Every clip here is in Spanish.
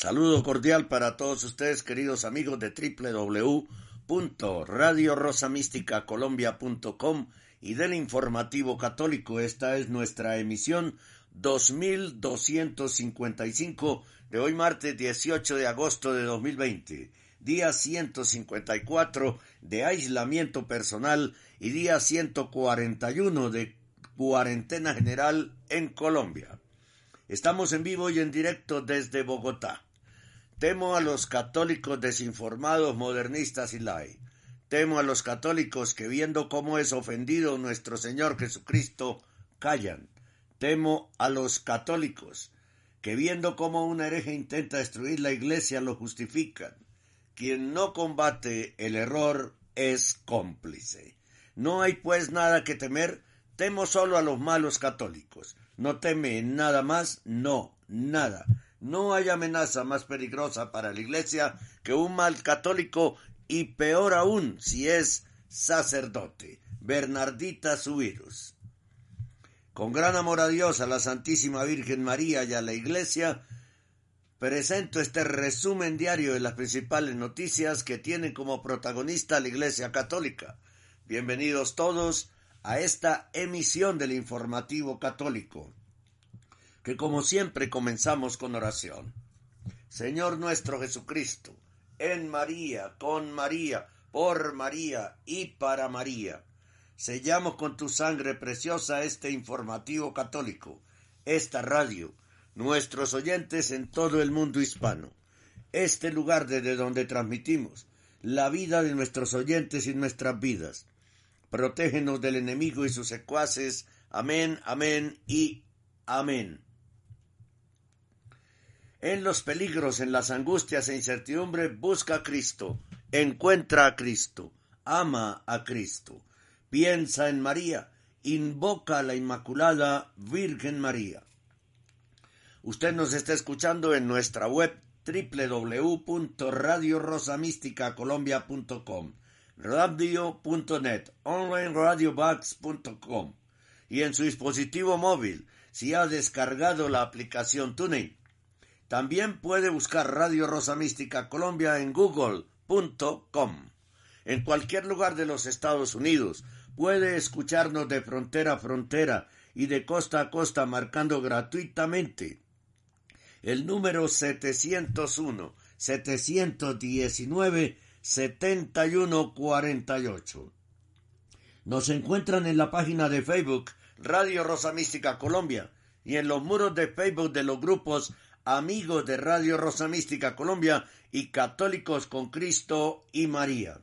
Saludo cordial para todos ustedes, queridos amigos de www.radiorosamísticacolombia.com y del Informativo Católico. Esta es nuestra emisión 2255 de hoy martes 18 de agosto de 2020, día 154 de aislamiento personal y día 141 de cuarentena general en Colombia. Estamos en vivo y en directo desde Bogotá. Temo a los católicos desinformados, modernistas y lai. Temo a los católicos que viendo cómo es ofendido nuestro Señor Jesucristo, callan. Temo a los católicos que viendo cómo un hereje intenta destruir la iglesia lo justifican. Quien no combate el error es cómplice. No hay pues nada que temer, temo solo a los malos católicos. No teme nada más, no, nada. No hay amenaza más peligrosa para la Iglesia que un mal católico y peor aún si es sacerdote. Bernardita Subirus. Con gran amor a Dios, a la Santísima Virgen María y a la Iglesia, presento este resumen diario de las principales noticias que tienen como protagonista la Iglesia Católica. Bienvenidos todos a esta emisión del informativo católico que como siempre comenzamos con oración. Señor nuestro Jesucristo, en María, con María, por María y para María. Sellamos con tu sangre preciosa este informativo católico, esta radio, nuestros oyentes en todo el mundo hispano, este lugar desde donde transmitimos la vida de nuestros oyentes y nuestras vidas. Protégenos del enemigo y sus secuaces. Amén, amén y amén en los peligros, en las angustias e incertidumbre, busca a Cristo, encuentra a Cristo, ama a Cristo, piensa en María, invoca a la Inmaculada Virgen María. Usted nos está escuchando en nuestra web www.radiorosamisticacolombia.com, radio.net, onlineradiobox.com y en su dispositivo móvil si ha descargado la aplicación TuneIn también puede buscar Radio Rosa Mística Colombia en google.com. En cualquier lugar de los Estados Unidos puede escucharnos de frontera a frontera y de costa a costa marcando gratuitamente el número 701 719 7148. Nos encuentran en la página de Facebook Radio Rosa Mística Colombia y en los muros de Facebook de los grupos amigos de Radio Rosa Mística Colombia y Católicos con Cristo y María.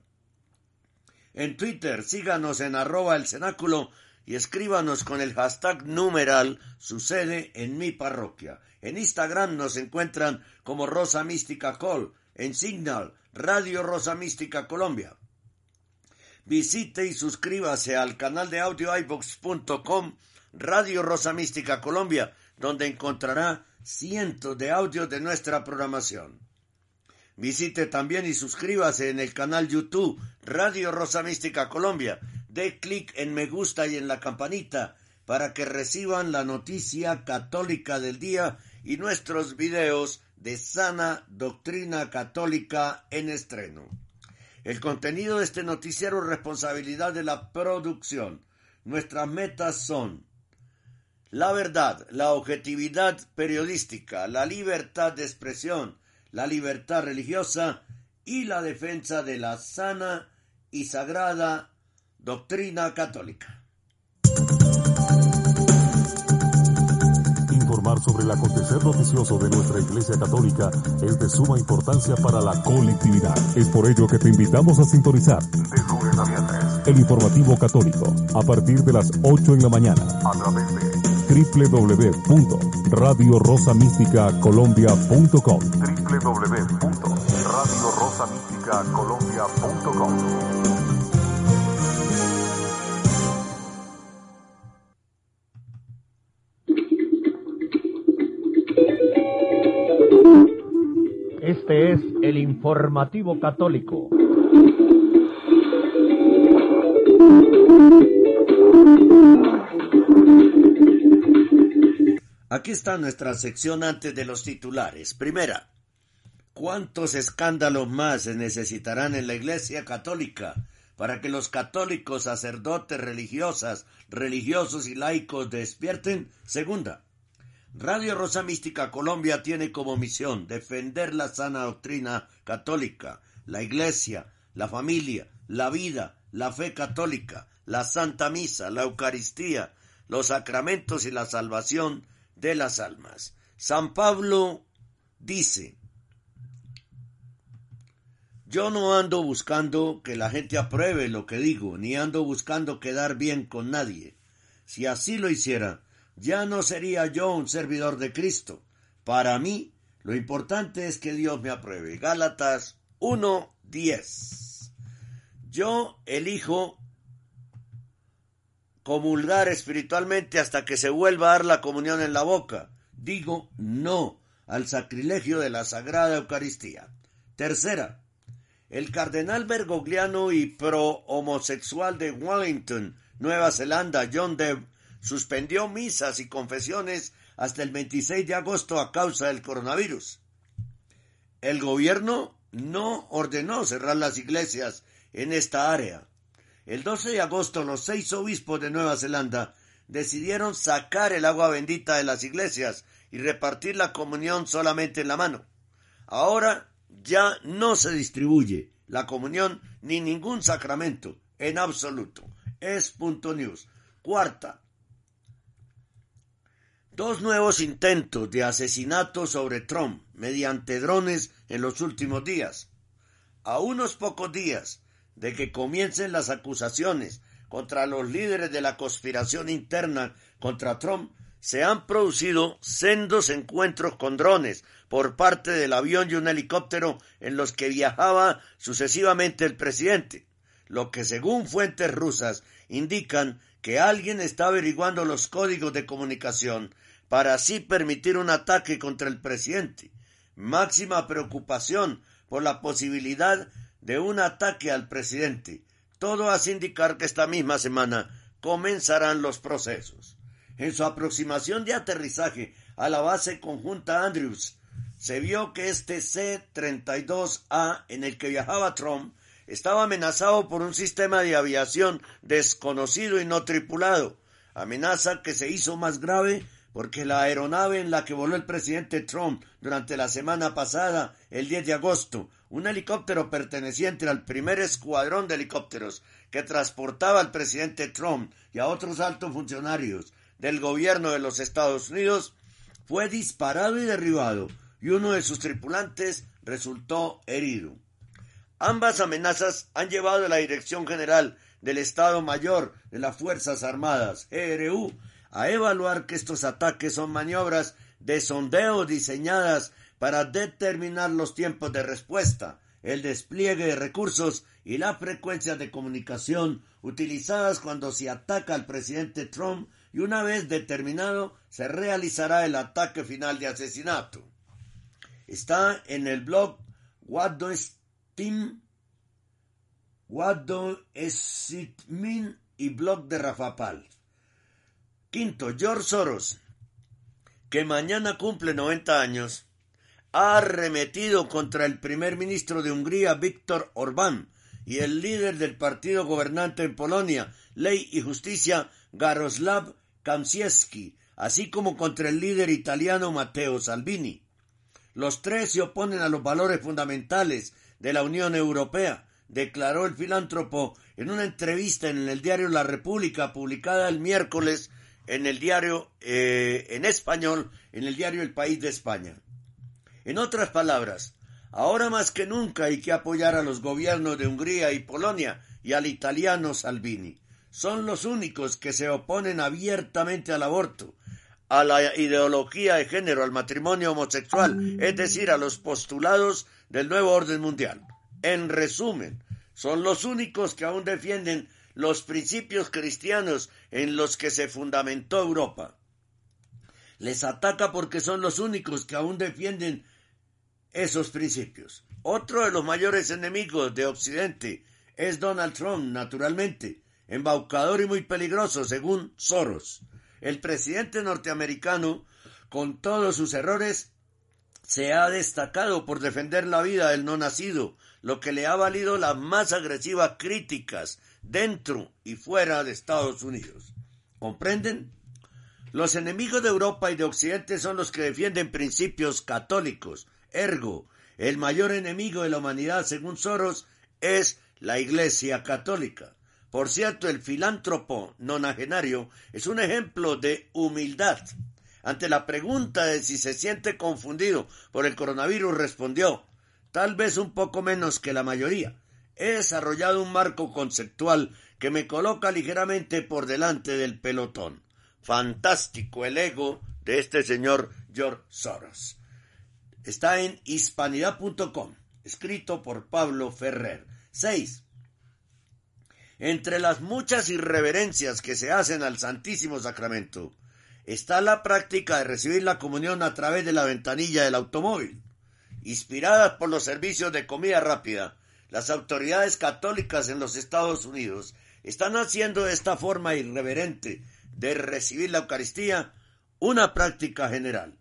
En Twitter síganos en arroba el cenáculo y escríbanos con el hashtag numeral sucede en mi parroquia. En Instagram nos encuentran como Rosa Mística Col, en Signal Radio Rosa Mística Colombia. Visite y suscríbase al canal de audio iVox.com Radio Rosa Mística Colombia, donde encontrará cientos de audios de nuestra programación. Visite también y suscríbase en el canal YouTube Radio Rosa Mística Colombia. Dé clic en me gusta y en la campanita para que reciban la noticia católica del día y nuestros videos de sana doctrina católica en estreno. El contenido de este noticiero es responsabilidad de la producción. Nuestras metas son la verdad, la objetividad periodística, la libertad de expresión, la libertad religiosa y la defensa de la sana y sagrada doctrina católica. Informar sobre el acontecer noticioso de nuestra Iglesia Católica es de suma importancia para la colectividad. Es por ello que te invitamos a sintonizar el informativo católico a partir de las 8 en la mañana a través de www.radiorosamísticacolombia.com www Radio Rosa Mística Colombia.com. Este es el informativo católico. Aquí está nuestra sección antes de los titulares. Primera, ¿cuántos escándalos más se necesitarán en la Iglesia Católica para que los católicos, sacerdotes, religiosas, religiosos y laicos despierten? Segunda, Radio Rosa Mística Colombia tiene como misión defender la sana doctrina católica, la Iglesia, la familia, la vida, la fe católica, la Santa Misa, la Eucaristía, los sacramentos y la salvación de las almas. San Pablo dice, yo no ando buscando que la gente apruebe lo que digo, ni ando buscando quedar bien con nadie. Si así lo hiciera, ya no sería yo un servidor de Cristo. Para mí, lo importante es que Dios me apruebe. Gálatas 1.10. Yo elijo comulgar espiritualmente hasta que se vuelva a dar la comunión en la boca. Digo no al sacrilegio de la Sagrada Eucaristía. Tercera, el cardenal bergogliano y pro-homosexual de Wellington, Nueva Zelanda, John Deb, suspendió misas y confesiones hasta el 26 de agosto a causa del coronavirus. El gobierno no ordenó cerrar las iglesias en esta área. El 12 de agosto los seis obispos de Nueva Zelanda decidieron sacar el agua bendita de las iglesias y repartir la comunión solamente en la mano. Ahora ya no se distribuye la comunión ni ningún sacramento en absoluto. Es punto news. Cuarta. Dos nuevos intentos de asesinato sobre Trump mediante drones en los últimos días. A unos pocos días de que comiencen las acusaciones contra los líderes de la conspiración interna contra Trump, se han producido sendos encuentros con drones por parte del avión y un helicóptero en los que viajaba sucesivamente el presidente, lo que según fuentes rusas indican que alguien está averiguando los códigos de comunicación para así permitir un ataque contra el presidente. Máxima preocupación por la posibilidad de un ataque al presidente. Todo hace indicar que esta misma semana comenzarán los procesos. En su aproximación de aterrizaje a la base conjunta Andrews, se vio que este C-32A en el que viajaba Trump estaba amenazado por un sistema de aviación desconocido y no tripulado, amenaza que se hizo más grave porque la aeronave en la que voló el presidente Trump durante la semana pasada, el 10 de agosto, un helicóptero perteneciente al primer escuadrón de helicópteros que transportaba al presidente Trump y a otros altos funcionarios del gobierno de los Estados Unidos, fue disparado y derribado y uno de sus tripulantes resultó herido. Ambas amenazas han llevado a la Dirección General del Estado Mayor de las Fuerzas Armadas, ERU, a evaluar que estos ataques son maniobras de sondeo diseñadas para determinar los tiempos de respuesta, el despliegue de recursos y la frecuencia de comunicación utilizadas cuando se ataca al presidente Trump y una vez determinado se realizará el ataque final de asesinato. Está en el blog What Does Team What Does It Mean y blog de Rafa Pal. Quinto, George Soros, que mañana cumple 90 años, ha arremetido contra el primer ministro de Hungría, Víctor Orbán, y el líder del partido gobernante en Polonia, Ley y Justicia, Garoslav Kamsiewski, así como contra el líder italiano Matteo Salvini. Los tres se oponen a los valores fundamentales de la Unión Europea, declaró el filántropo en una entrevista en el diario La República publicada el miércoles en el diario eh, en español en el diario El País de España. En otras palabras, ahora más que nunca hay que apoyar a los gobiernos de Hungría y Polonia y al italiano Salvini. Son los únicos que se oponen abiertamente al aborto, a la ideología de género, al matrimonio homosexual, es decir, a los postulados del nuevo orden mundial. En resumen, son los únicos que aún defienden los principios cristianos en los que se fundamentó Europa. Les ataca porque son los únicos que aún defienden esos principios. Otro de los mayores enemigos de Occidente es Donald Trump, naturalmente, embaucador y muy peligroso, según Soros. El presidente norteamericano, con todos sus errores, se ha destacado por defender la vida del no nacido, lo que le ha valido las más agresivas críticas dentro y fuera de Estados Unidos. ¿Comprenden? Los enemigos de Europa y de Occidente son los que defienden principios católicos. Ergo, el mayor enemigo de la humanidad, según Soros, es la Iglesia Católica. Por cierto, el filántropo nonagenario es un ejemplo de humildad. Ante la pregunta de si se siente confundido por el coronavirus, respondió, tal vez un poco menos que la mayoría. He desarrollado un marco conceptual que me coloca ligeramente por delante del pelotón. Fantástico el ego de este señor George Soros. Está en hispanidad.com, escrito por Pablo Ferrer. 6. Entre las muchas irreverencias que se hacen al Santísimo Sacramento está la práctica de recibir la comunión a través de la ventanilla del automóvil. Inspiradas por los servicios de comida rápida, las autoridades católicas en los Estados Unidos están haciendo de esta forma irreverente de recibir la Eucaristía una práctica general.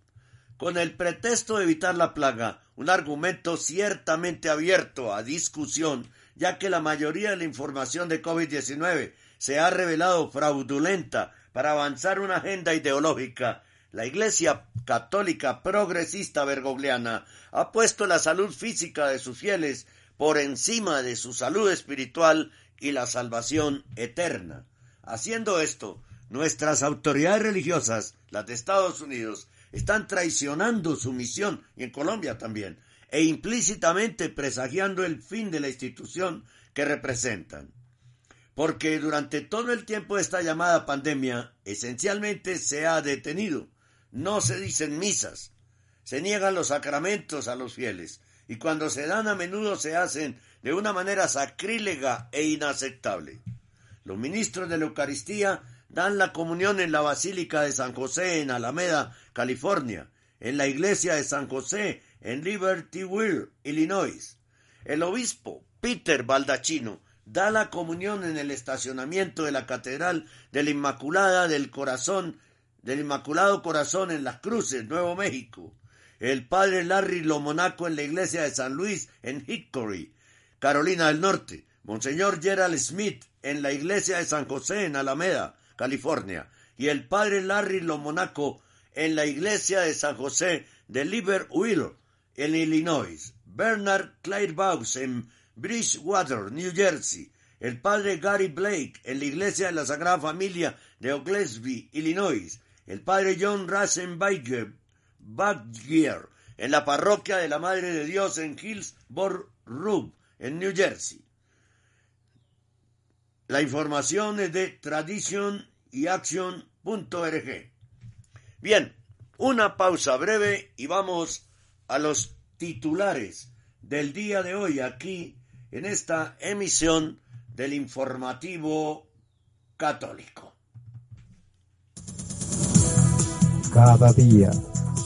Con el pretexto de evitar la plaga, un argumento ciertamente abierto a discusión ya que la mayoría de la información de COVID-19 se ha revelado fraudulenta para avanzar una agenda ideológica. La Iglesia Católica Progresista Bergogliana ha puesto la salud física de sus fieles por encima de su salud espiritual y la salvación eterna. Haciendo esto, nuestras autoridades religiosas, las de Estados Unidos, están traicionando su misión, y en Colombia también, e implícitamente presagiando el fin de la institución que representan. Porque durante todo el tiempo de esta llamada pandemia, esencialmente se ha detenido. No se dicen misas, se niegan los sacramentos a los fieles, y cuando se dan a menudo se hacen de una manera sacrílega e inaceptable. Los ministros de la Eucaristía dan la comunión en la Basílica de San José en Alameda, California, en la iglesia de San José en Libertyville, Illinois. El obispo Peter Baldacchino da la comunión en el estacionamiento de la Catedral de la Inmaculada del Corazón, del Inmaculado Corazón en Las Cruces, Nuevo México. El padre Larry Lomonaco en la iglesia de San Luis en Hickory, Carolina del Norte. Monseñor Gerald Smith en la iglesia de San José en Alameda, California. Y el padre Larry Lomonaco en la iglesia de San José de Libertyville, en Illinois, Bernard Clairvaux en Bridgewater, New Jersey, el padre Gary Blake en la iglesia de la Sagrada Familia de Oglesby, Illinois, el padre John Rasenbacher Badgier en la parroquia de la Madre de Dios en Hillsborough, en New Jersey. La información es de traditionyaction.org. Bien, una pausa breve y vamos a los titulares del día de hoy aquí en esta emisión del informativo católico. Cada día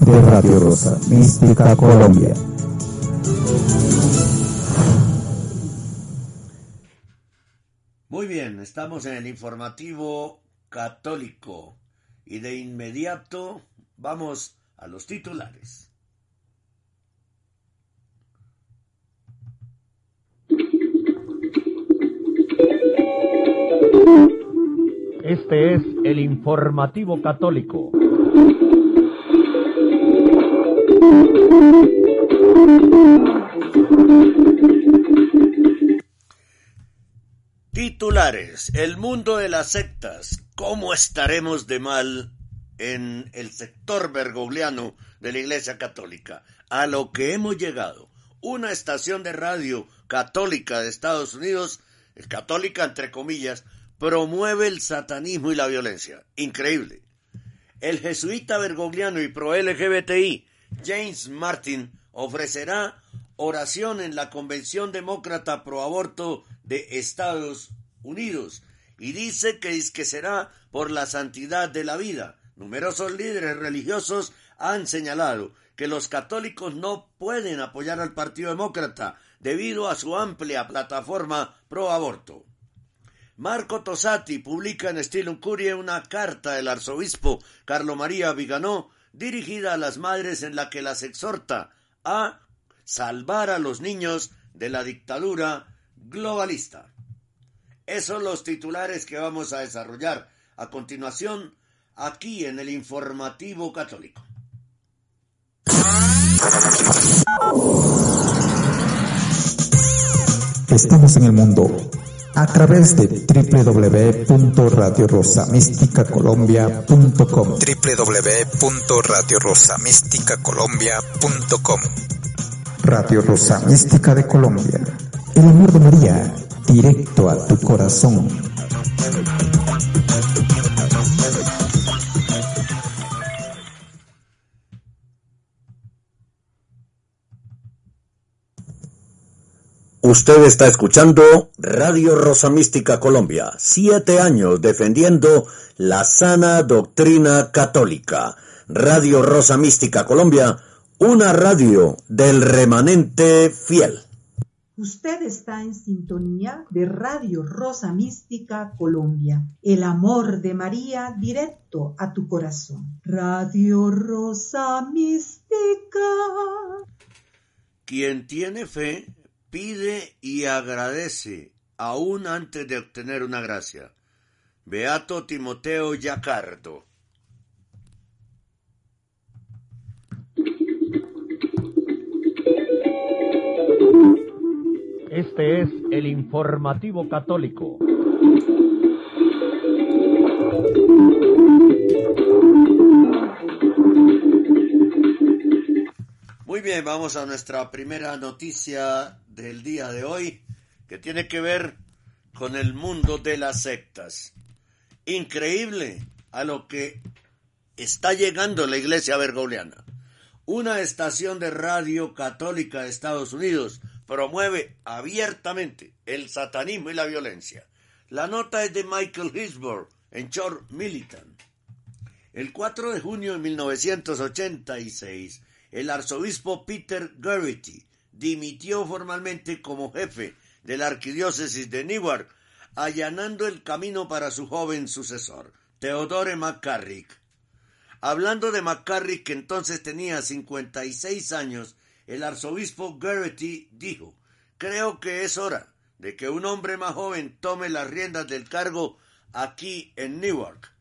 de Radio Rosa Mística Colombia. Muy bien, estamos en el informativo católico y de inmediato vamos a los titulares. Este es el informativo católico. Titulares. El mundo de las sectas. ¿Cómo estaremos de mal en el sector bergogliano de la Iglesia Católica? A lo que hemos llegado. Una estación de radio católica de Estados Unidos, católica entre comillas, promueve el satanismo y la violencia. Increíble. El jesuita bergogliano y pro LGBTI, James Martin, ofrecerá oración en la Convención Demócrata Pro Aborto de Estados Unidos y dice que, es que será por la santidad de la vida. Numerosos líderes religiosos han señalado que los católicos no pueden apoyar al Partido Demócrata debido a su amplia plataforma pro aborto. Marco Tosati publica en estilo Curie una carta del arzobispo Carlo María Viganó dirigida a las madres en la que las exhorta a salvar a los niños de la dictadura globalista. Esos son los titulares que vamos a desarrollar a continuación aquí en el informativo católico. Estamos en el mundo a través de www.radiorosamisticacolombia.com www.radiorosamisticacolombia.com Radio Rosa Mística de Colombia. El amor de María, directo a tu corazón. Usted está escuchando Radio Rosa Mística Colombia, siete años defendiendo la sana doctrina católica. Radio Rosa Mística Colombia, una radio del remanente fiel. Usted está en sintonía de Radio Rosa Mística Colombia, el amor de María directo a tu corazón. Radio Rosa Mística. Quien tiene fe pide y agradece aún antes de obtener una gracia. Beato Timoteo Yacardo. Este es el informativo católico. Muy bien, vamos a nuestra primera noticia del día de hoy, que tiene que ver con el mundo de las sectas. Increíble a lo que está llegando la iglesia bergogliana. Una estación de radio católica de Estados Unidos promueve abiertamente el satanismo y la violencia. La nota es de Michael Hisborough en Short Militant. El 4 de junio de 1986, el arzobispo Peter Garrity dimitió formalmente como jefe de la arquidiócesis de Newark, allanando el camino para su joven sucesor, Theodore McCarrick. Hablando de McCarrick, que entonces tenía 56 años, el arzobispo Garrity dijo, creo que es hora de que un hombre más joven tome las riendas del cargo aquí en Newark.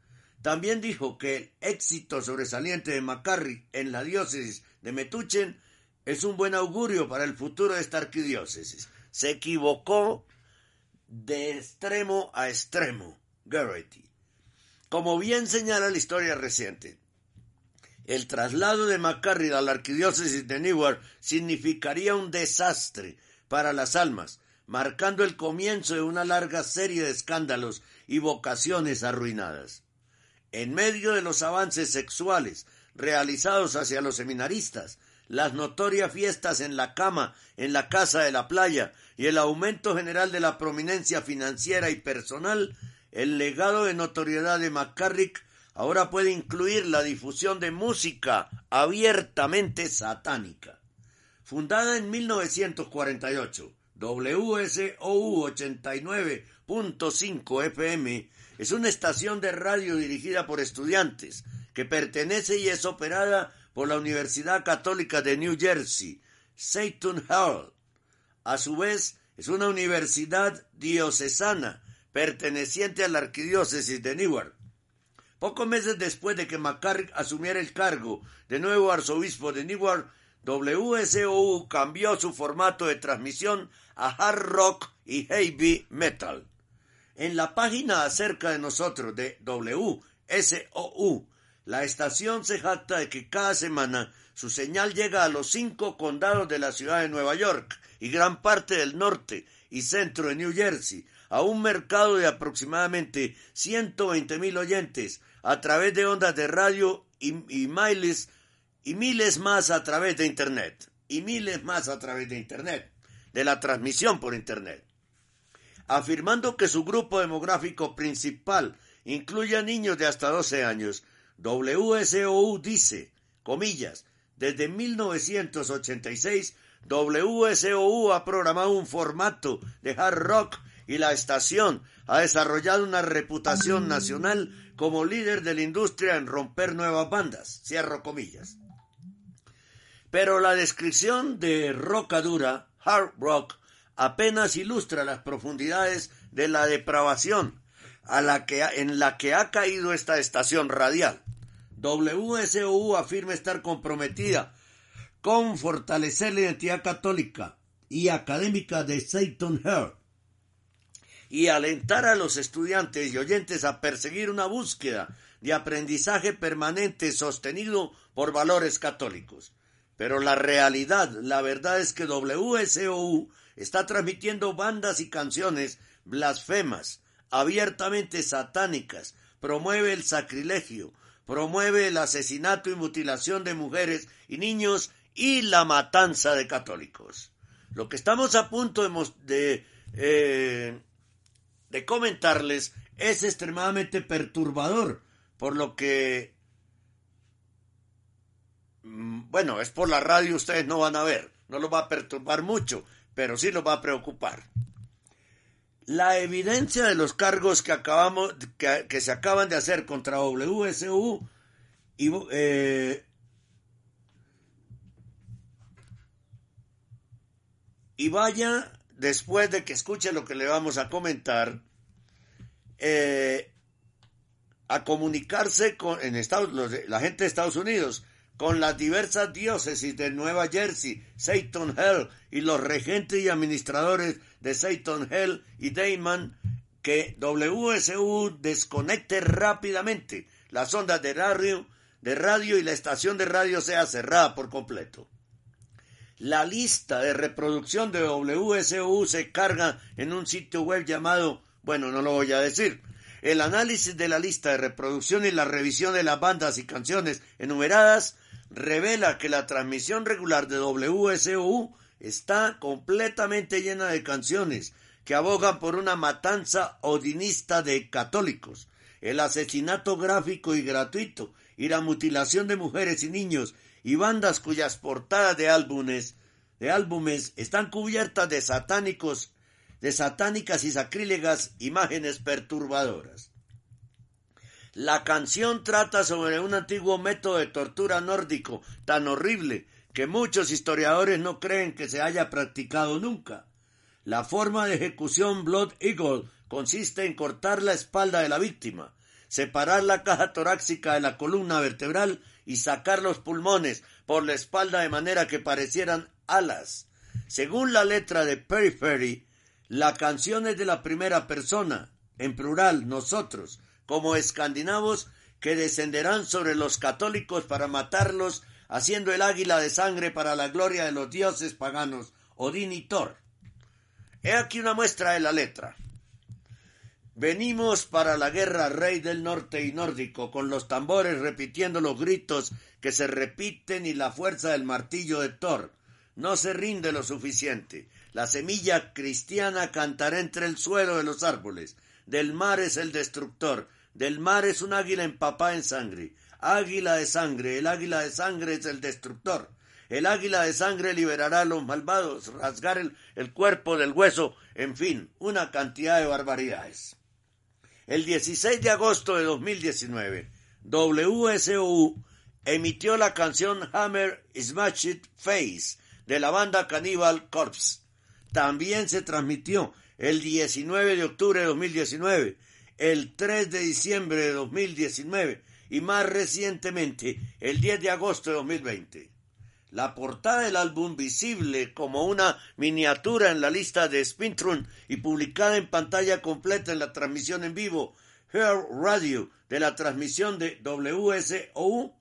También dijo que el éxito sobresaliente de McCarrick en la diócesis de Metuchen es un buen augurio para el futuro de esta arquidiócesis. Se equivocó de extremo a extremo, Garrity. Como bien señala la historia reciente, el traslado de McCarrick a la arquidiócesis de Newark significaría un desastre para las almas, marcando el comienzo de una larga serie de escándalos y vocaciones arruinadas. En medio de los avances sexuales realizados hacia los seminaristas, las notorias fiestas en la cama, en la casa de la playa y el aumento general de la prominencia financiera y personal, el legado de notoriedad de McCarrick ahora puede incluir la difusión de música abiertamente satánica. Fundada en 1948, WSOU 89.5 FM es una estación de radio dirigida por estudiantes que pertenece y es operada por la Universidad Católica de New Jersey, Seton Hall. A su vez, es una universidad diocesana perteneciente a la arquidiócesis de Newark. Pocos meses después de que McCarrick asumiera el cargo de nuevo arzobispo de Newark, WSOU cambió su formato de transmisión a hard rock y heavy metal. En la página acerca de nosotros de WSOU, la estación se jacta de que cada semana su señal llega a los cinco condados de la ciudad de Nueva York y gran parte del norte y centro de New Jersey, a un mercado de aproximadamente 120 mil oyentes a través de ondas de radio y, miles y miles más a través de Internet. Y miles más a través de Internet. De la transmisión por Internet. Afirmando que su grupo demográfico principal incluye a niños de hasta 12 años, WSOU dice, comillas, desde 1986 WSOU ha programado un formato de hard rock y la estación ha desarrollado una reputación nacional como líder de la industria en romper nuevas bandas. Cierro comillas. Pero la descripción de rocadura, hard rock, apenas ilustra las profundidades de la depravación a la que, en la que ha caído esta estación radial. WSOU afirma estar comprometida con fortalecer la identidad católica y académica de Satan Hill y alentar a los estudiantes y oyentes a perseguir una búsqueda de aprendizaje permanente sostenido por valores católicos. Pero la realidad, la verdad es que WSOU está transmitiendo bandas y canciones blasfemas, abiertamente satánicas, promueve el sacrilegio, promueve el asesinato y mutilación de mujeres y niños y la matanza de católicos. Lo que estamos a punto de, de, eh, de comentarles es extremadamente perturbador, por lo que Mm, bueno, es por la radio, ustedes no van a ver, no los va a perturbar mucho, pero sí los va a preocupar. La evidencia de los cargos que acabamos, que, se acaban de hacer contra WSU y, eh, y vaya después de que escuche lo que le vamos a comentar, eh, a comunicarse con en Estados, la gente de Estados Unidos con las diversas diócesis de Nueva Jersey, Satan Hill y los regentes y administradores de Satan Hill y Damon que WSU desconecte rápidamente las ondas de radio, de radio y la estación de radio sea cerrada por completo. La lista de reproducción de WSU se carga en un sitio web llamado, bueno, no lo voy a decir. El análisis de la lista de reproducción y la revisión de las bandas y canciones enumeradas revela que la transmisión regular de WSU está completamente llena de canciones que abogan por una matanza odinista de católicos, el asesinato gráfico y gratuito y la mutilación de mujeres y niños y bandas cuyas portadas de álbumes, de álbumes están cubiertas de satánicos, de satánicas y sacrílegas imágenes perturbadoras. La canción trata sobre un antiguo método de tortura nórdico tan horrible que muchos historiadores no creen que se haya practicado nunca. La forma de ejecución Blood Eagle consiste en cortar la espalda de la víctima, separar la caja torácica de la columna vertebral y sacar los pulmones por la espalda de manera que parecieran alas. Según la letra de Periphery, la canción es de la primera persona, en plural, nosotros, como escandinavos que descenderán sobre los católicos para matarlos, haciendo el águila de sangre para la gloria de los dioses paganos, Odín y Thor. He aquí una muestra de la letra. Venimos para la guerra rey del norte y nórdico, con los tambores repitiendo los gritos que se repiten y la fuerza del martillo de Thor. No se rinde lo suficiente. La semilla cristiana cantará entre el suelo de los árboles. Del mar es el destructor, del mar es un águila empapada en sangre. Águila de sangre, el águila de sangre es el destructor. El águila de sangre liberará a los malvados, rasgar el, el, cuerpo del hueso, en fin, una cantidad de barbaridades. El 16 de agosto de 2019, WSOU emitió la canción Hammer Smashed Face de la banda Cannibal Corpse. También se transmitió el 19 de octubre de 2019 el 3 de diciembre de 2019 y más recientemente el 10 de agosto de 2020. la portada del álbum visible como una miniatura en la lista de Spintron y publicada en pantalla completa en la transmisión en vivo Her Radio de la transmisión de WSOU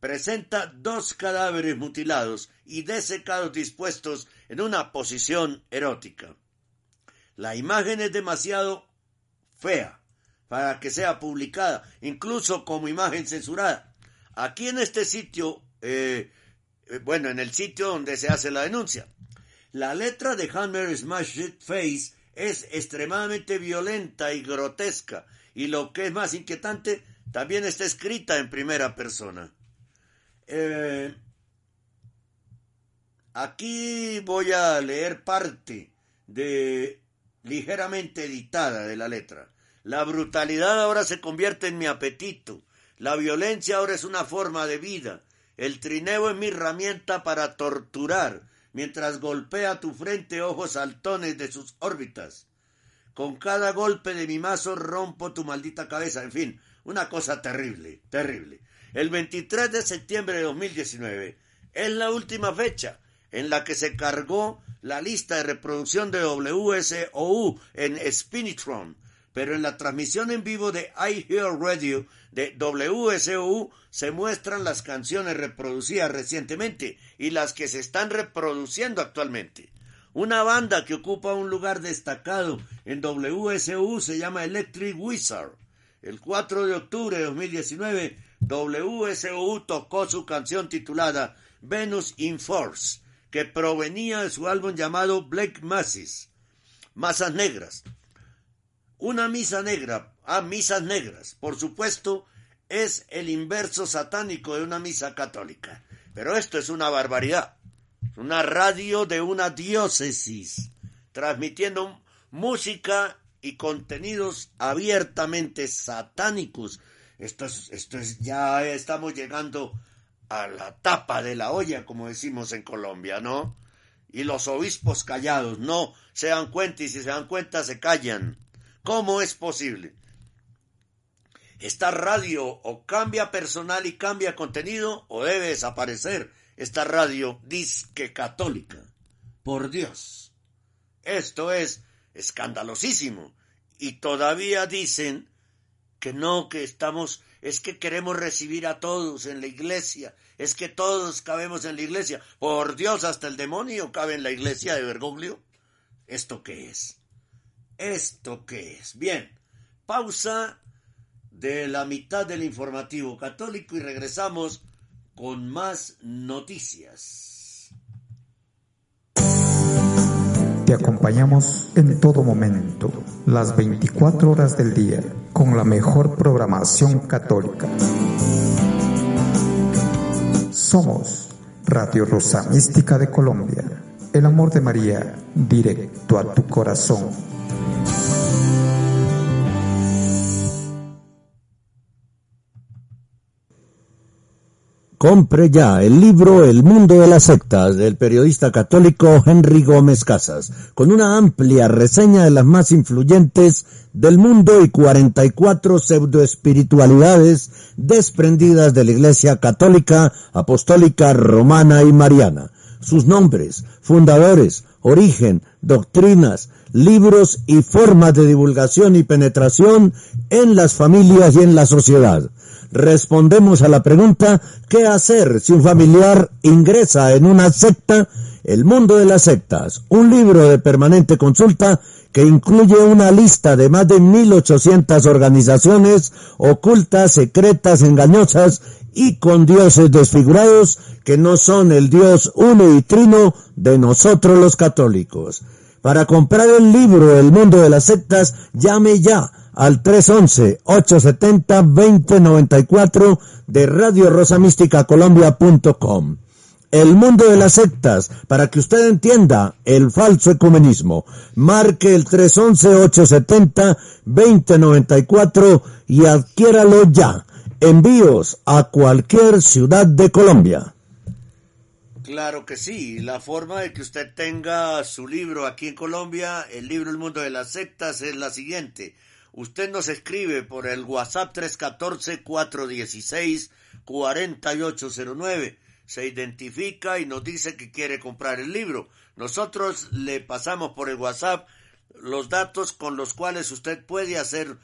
presenta dos cadáveres mutilados y desecados dispuestos en una posición erótica. La imagen es demasiado fea para que sea publicada, incluso como imagen censurada. Aquí en este sitio eh, eh, bueno, en el sitio donde se hace la denuncia. La letra de Hammer Smash Face es extremadamente violenta y grotesca, y lo que es más inquietante, también está escrita en primera persona. Eh, aquí voy a leer parte de ligeramente editada de la letra. La brutalidad ahora se convierte en mi apetito. La violencia ahora es una forma de vida. El trineo es mi herramienta para torturar, mientras golpea tu frente ojos saltones de sus órbitas. Con cada golpe de mi mazo rompo tu maldita cabeza. En fin, una cosa terrible, terrible. El 23 de septiembre de 2019 es la última fecha en la que se cargó la lista de reproducción de WSOU en Spinitron, pero en la transmisión en vivo de I Radio de WSOU se muestran las canciones reproducidas recientemente y las que se están reproduciendo actualmente. Una banda que ocupa un lugar destacado en WSOU se llama Electric Wizard. El 4 de octubre de 2019, WSOU tocó su canción titulada Venus in Force, que provenía de su álbum llamado Black Masses, Masas Negras, una misa negra, a ah, misas negras, por supuesto, es el inverso satánico de una misa católica. Pero esto es una barbaridad. Una radio de una diócesis, transmitiendo música y contenidos abiertamente satánicos. Esto es, esto es, ya estamos llegando a la tapa de la olla, como decimos en Colombia, ¿no? Y los obispos callados, no se dan cuenta y si se dan cuenta se callan. ¿Cómo es posible? Esta radio o cambia personal y cambia contenido o debe desaparecer. Esta radio disque católica. Por Dios. Esto es escandalosísimo. Y todavía dicen que no, que estamos, es que queremos recibir a todos en la iglesia, es que todos cabemos en la iglesia. Por Dios, hasta el demonio cabe en la iglesia de Bergoglio. ¿Esto qué es? ¿Esto qué es? Bien, pausa de la mitad del informativo católico y regresamos con más noticias. Te acompañamos en todo momento, las 24 horas del día, con la mejor programación católica. Somos Radio Rosa Mística de Colombia, el amor de María, directo a tu corazón. Compre ya el libro El mundo de las sectas del periodista católico Henry Gómez Casas, con una amplia reseña de las más influyentes del mundo y 44 pseudoespiritualidades desprendidas de la Iglesia católica, apostólica, romana y mariana. Sus nombres, fundadores, origen, doctrinas, libros y formas de divulgación y penetración en las familias y en la sociedad respondemos a la pregunta ¿qué hacer si un familiar ingresa en una secta? El mundo de las sectas, un libro de permanente consulta que incluye una lista de más de 1800 organizaciones ocultas, secretas, engañosas y con dioses desfigurados que no son el Dios uno y trino de nosotros los católicos. Para comprar el libro El mundo de las sectas, llame ya al 311-870-2094 de Radio Rosa Mística Colombia.com. El mundo de las sectas, para que usted entienda el falso ecumenismo. Marque el 311-870-2094 y adquiéralo ya. Envíos a cualquier ciudad de Colombia. Claro que sí, la forma de que usted tenga su libro aquí en Colombia, el libro El mundo de las sectas, es la siguiente Usted nos escribe por el WhatsApp 314-416-4809. Se identifica y nos dice que quiere comprar el libro. Nosotros le pasamos por el WhatsApp los datos con los cuales usted puede hacer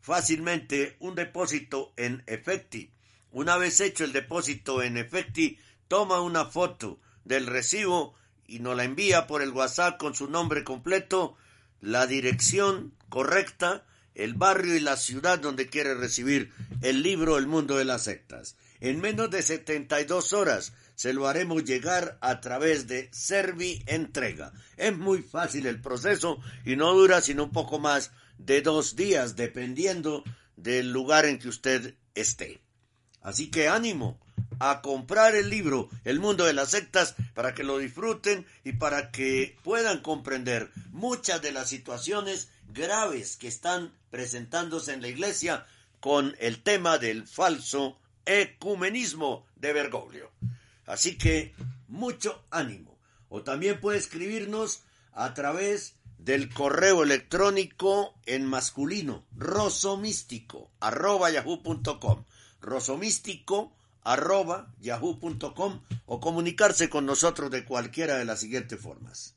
fácilmente un depósito en Efecti. Una vez hecho el depósito en Efecti, toma una foto del recibo y nos la envía por el WhatsApp con su nombre completo, la dirección correcta, el barrio y la ciudad donde quiere recibir el libro El mundo de las sectas. En menos de 72 horas se lo haremos llegar a través de Servi Entrega. Es muy fácil el proceso y no dura sino un poco más de dos días, dependiendo del lugar en que usted esté. Así que ánimo a comprar el libro El mundo de las sectas para que lo disfruten y para que puedan comprender muchas de las situaciones graves que están presentándose en la iglesia con el tema del falso ecumenismo de Bergoglio. Así que mucho ánimo. O también puede escribirnos a través del correo electrónico en masculino rosomístico arroba yahoo.com arroba yahoo.com o comunicarse con nosotros de cualquiera de las siguientes formas.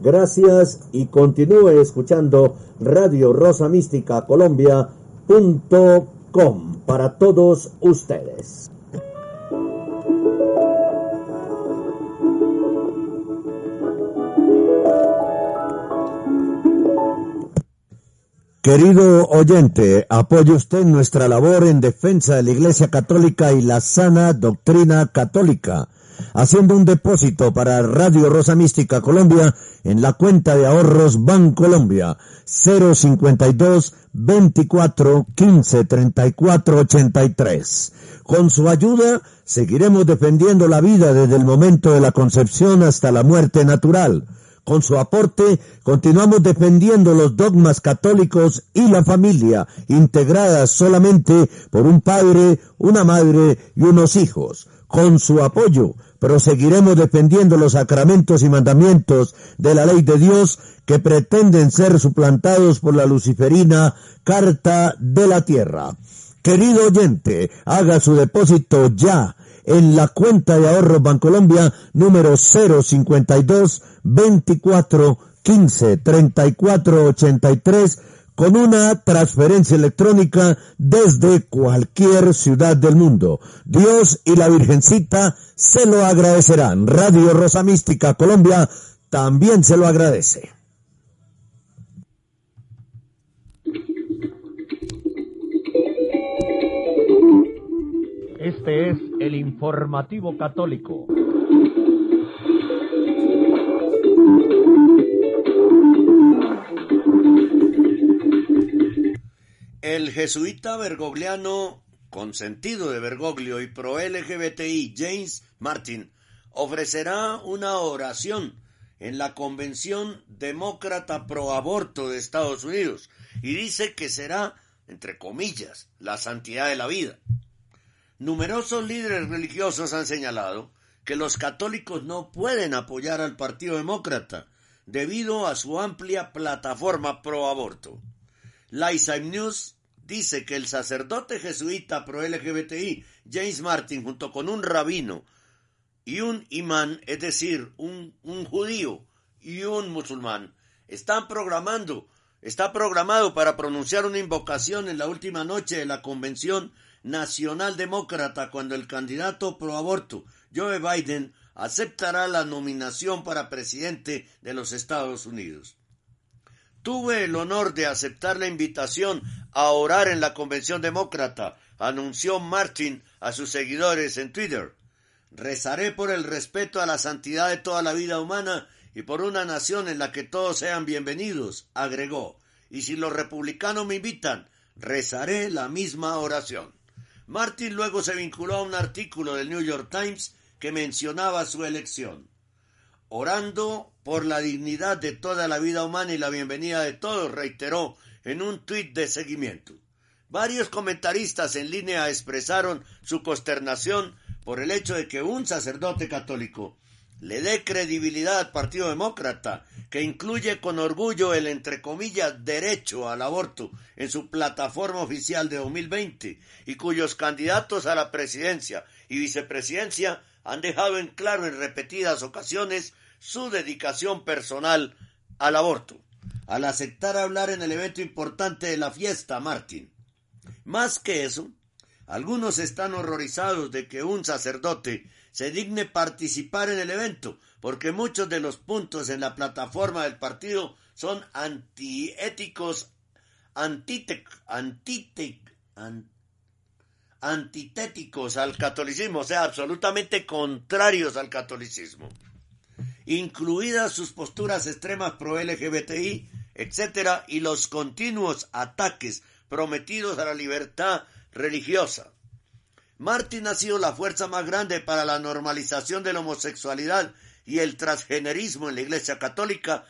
Gracias y continúe escuchando Radio Rosa Mística Colombia.com para todos ustedes. Querido oyente, apoye usted nuestra labor en defensa de la Iglesia Católica y la sana doctrina católica haciendo un depósito para Radio Rosa Mística Colombia en la cuenta de ahorros Bancolombia 052 24 15 34 83. Con su ayuda seguiremos defendiendo la vida desde el momento de la concepción hasta la muerte natural. Con su aporte continuamos defendiendo los dogmas católicos y la familia, integradas solamente por un padre, una madre y unos hijos. Con su apoyo proseguiremos defendiendo los sacramentos y mandamientos de la ley de Dios que pretenden ser suplantados por la luciferina Carta de la Tierra. Querido oyente, haga su depósito ya en la cuenta de ahorros Bancolombia número 052 24 15 34 83 con una transferencia electrónica desde cualquier ciudad del mundo. Dios y la Virgencita se lo agradecerán. Radio Rosa Mística Colombia también se lo agradece. Este es el informativo católico. El jesuita bergogliano consentido de Bergoglio y pro LGBTI James Martin ofrecerá una oración en la Convención Demócrata Pro Aborto de Estados Unidos y dice que será, entre comillas, la santidad de la vida. Numerosos líderes religiosos han señalado que los católicos no pueden apoyar al Partido Demócrata debido a su amplia plataforma pro aborto. Lifetime News dice que el sacerdote jesuita pro LGBTI James Martin junto con un rabino y un imán, es decir, un, un judío y un musulmán, están programando, está programado para pronunciar una invocación en la última noche de la Convención Nacional Demócrata cuando el candidato pro aborto Joe Biden aceptará la nominación para presidente de los Estados Unidos. Tuve el honor de aceptar la invitación a orar en la Convención Demócrata, anunció Martin a sus seguidores en Twitter. Rezaré por el respeto a la santidad de toda la vida humana y por una nación en la que todos sean bienvenidos, agregó. Y si los republicanos me invitan, rezaré la misma oración. Martin luego se vinculó a un artículo del New York Times que mencionaba su elección. Orando por la dignidad de toda la vida humana y la bienvenida de todos, reiteró en un tuit de seguimiento. Varios comentaristas en línea expresaron su consternación por el hecho de que un sacerdote católico le dé credibilidad al Partido Demócrata, que incluye con orgullo el entre comillas derecho al aborto en su plataforma oficial de 2020 y cuyos candidatos a la presidencia y vicepresidencia han dejado en claro en repetidas ocasiones su dedicación personal al aborto. Al aceptar hablar en el evento importante de la fiesta, Martin más que eso, algunos están horrorizados de que un sacerdote se digne participar en el evento, porque muchos de los puntos en la plataforma del partido son antiéticos, antitéticos al catolicismo, o sea, absolutamente contrarios al catolicismo, incluidas sus posturas extremas pro LGBTI, etcétera, y los continuos ataques prometidos a la libertad religiosa. Martin ha sido la fuerza más grande para la normalización de la homosexualidad y el transgenerismo en la Iglesia Católica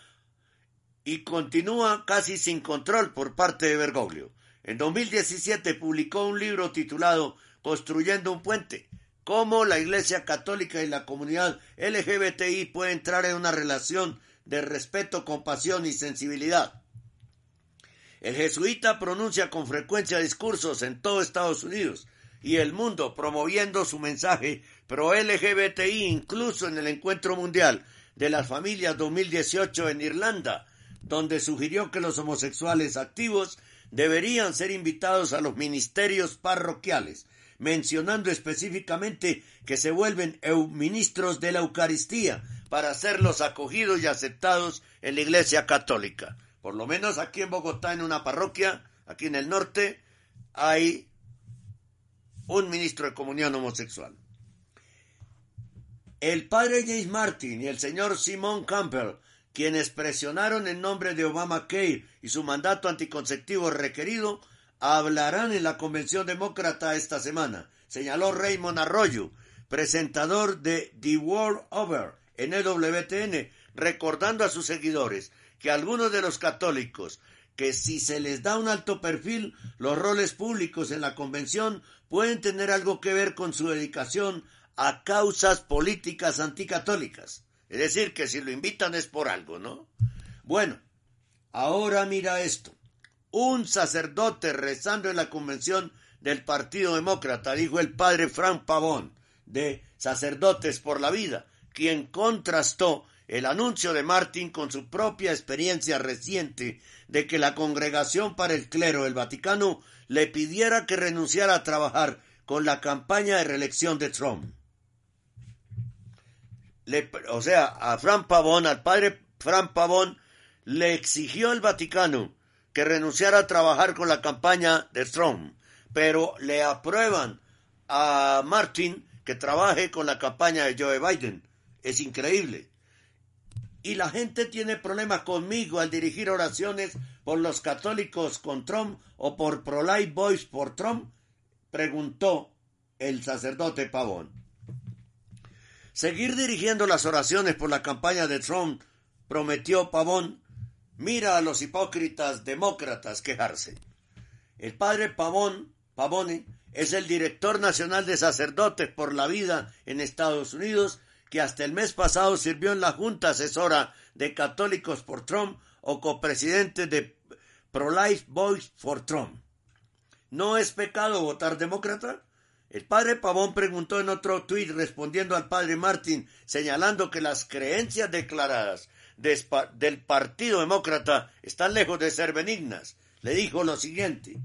y continúa casi sin control por parte de Bergoglio. En 2017 publicó un libro titulado Construyendo un puente, cómo la Iglesia Católica y la comunidad LGBTI pueden entrar en una relación de respeto, compasión y sensibilidad. El jesuita pronuncia con frecuencia discursos en todo Estados Unidos y el mundo promoviendo su mensaje pro LGBTI incluso en el encuentro mundial de las familias 2018 en Irlanda, donde sugirió que los homosexuales activos deberían ser invitados a los ministerios parroquiales, mencionando específicamente que se vuelven ministros de la Eucaristía para serlos acogidos y aceptados en la Iglesia Católica. Por lo menos aquí en Bogotá, en una parroquia, aquí en el norte, hay un ministro de comunión homosexual. El padre James Martin y el señor Simon Campbell, quienes presionaron en nombre de Obama Care y su mandato anticonceptivo requerido, hablarán en la convención demócrata esta semana, señaló Raymond Arroyo, presentador de The World Over en el WTN, recordando a sus seguidores que algunos de los católicos, que si se les da un alto perfil, los roles públicos en la convención pueden tener algo que ver con su dedicación a causas políticas anticatólicas. Es decir, que si lo invitan es por algo, ¿no? Bueno, ahora mira esto. Un sacerdote rezando en la convención del Partido Demócrata, dijo el padre Frank Pavón, de Sacerdotes por la Vida, quien contrastó el anuncio de Martin con su propia experiencia reciente de que la Congregación para el Clero del Vaticano le pidiera que renunciara a trabajar con la campaña de reelección de Trump. o sea, a Fran Pavón, al padre Fran Pavón, le exigió el Vaticano que renunciara a trabajar con la campaña de Trump, pero le aprueban a Martin que trabaje con la campaña de Joe Biden. Es increíble y la gente tiene problemas conmigo al dirigir oraciones por los católicos con Trump o por Pro-Life Boys por Trump? preguntó el sacerdote Pavón. Seguir dirigiendo las oraciones por la campaña de Trump, prometió Pavón, mira a los hipócritas demócratas quejarse. El padre Pavón, Pavone, es el director nacional de sacerdotes por la vida en Estados Unidos que hasta el mes pasado sirvió en la Junta Asesora de Católicos por Trump o copresidente de Pro-Life Boys for Trump. ¿No es pecado votar demócrata? El padre Pavón preguntó en otro tuit respondiendo al padre Martin, señalando que las creencias declaradas del Partido Demócrata están lejos de ser benignas. Le dijo lo siguiente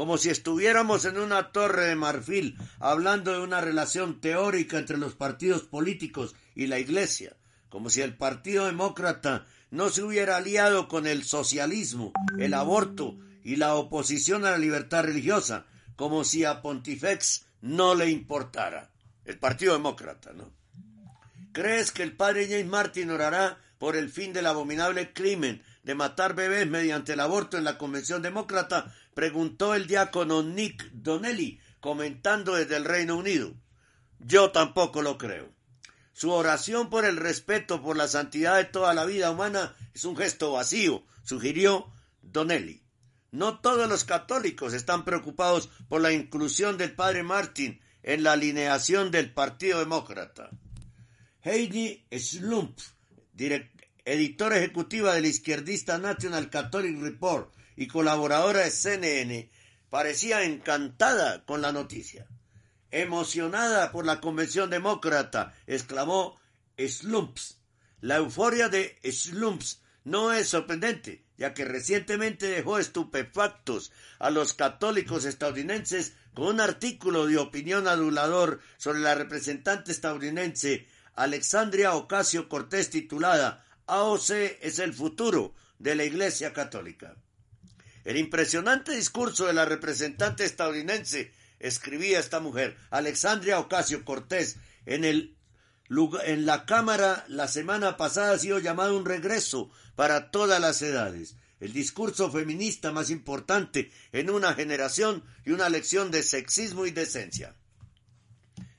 como si estuviéramos en una torre de marfil hablando de una relación teórica entre los partidos políticos y la Iglesia, como si el Partido Demócrata no se hubiera aliado con el socialismo, el aborto y la oposición a la libertad religiosa, como si a Pontifex no le importara. El Partido Demócrata, ¿no? ¿Crees que el padre James Martin orará por el fin del abominable crimen de matar bebés mediante el aborto en la Convención Demócrata, preguntó el diácono Nick Donnelly, comentando desde el Reino Unido. Yo tampoco lo creo. Su oración por el respeto por la santidad de toda la vida humana es un gesto vacío, sugirió Donnelly. No todos los católicos están preocupados por la inclusión del padre Martin en la alineación del Partido Demócrata. Heidi Slump, editora ejecutiva del izquierdista National Catholic Report y colaboradora de CNN, parecía encantada con la noticia. Emocionada por la convención demócrata, exclamó Slumps. La euforia de Slumps no es sorprendente, ya que recientemente dejó estupefactos a los católicos estadounidenses con un artículo de opinión adulador sobre la representante estadounidense Alexandria Ocasio Cortés titulada AOC es el futuro de la Iglesia Católica. El impresionante discurso de la representante estadounidense, escribía esta mujer, Alexandria Ocasio Cortés, en, el, en la Cámara la semana pasada ha sido llamado un regreso para todas las edades, el discurso feminista más importante en una generación y una lección de sexismo y decencia.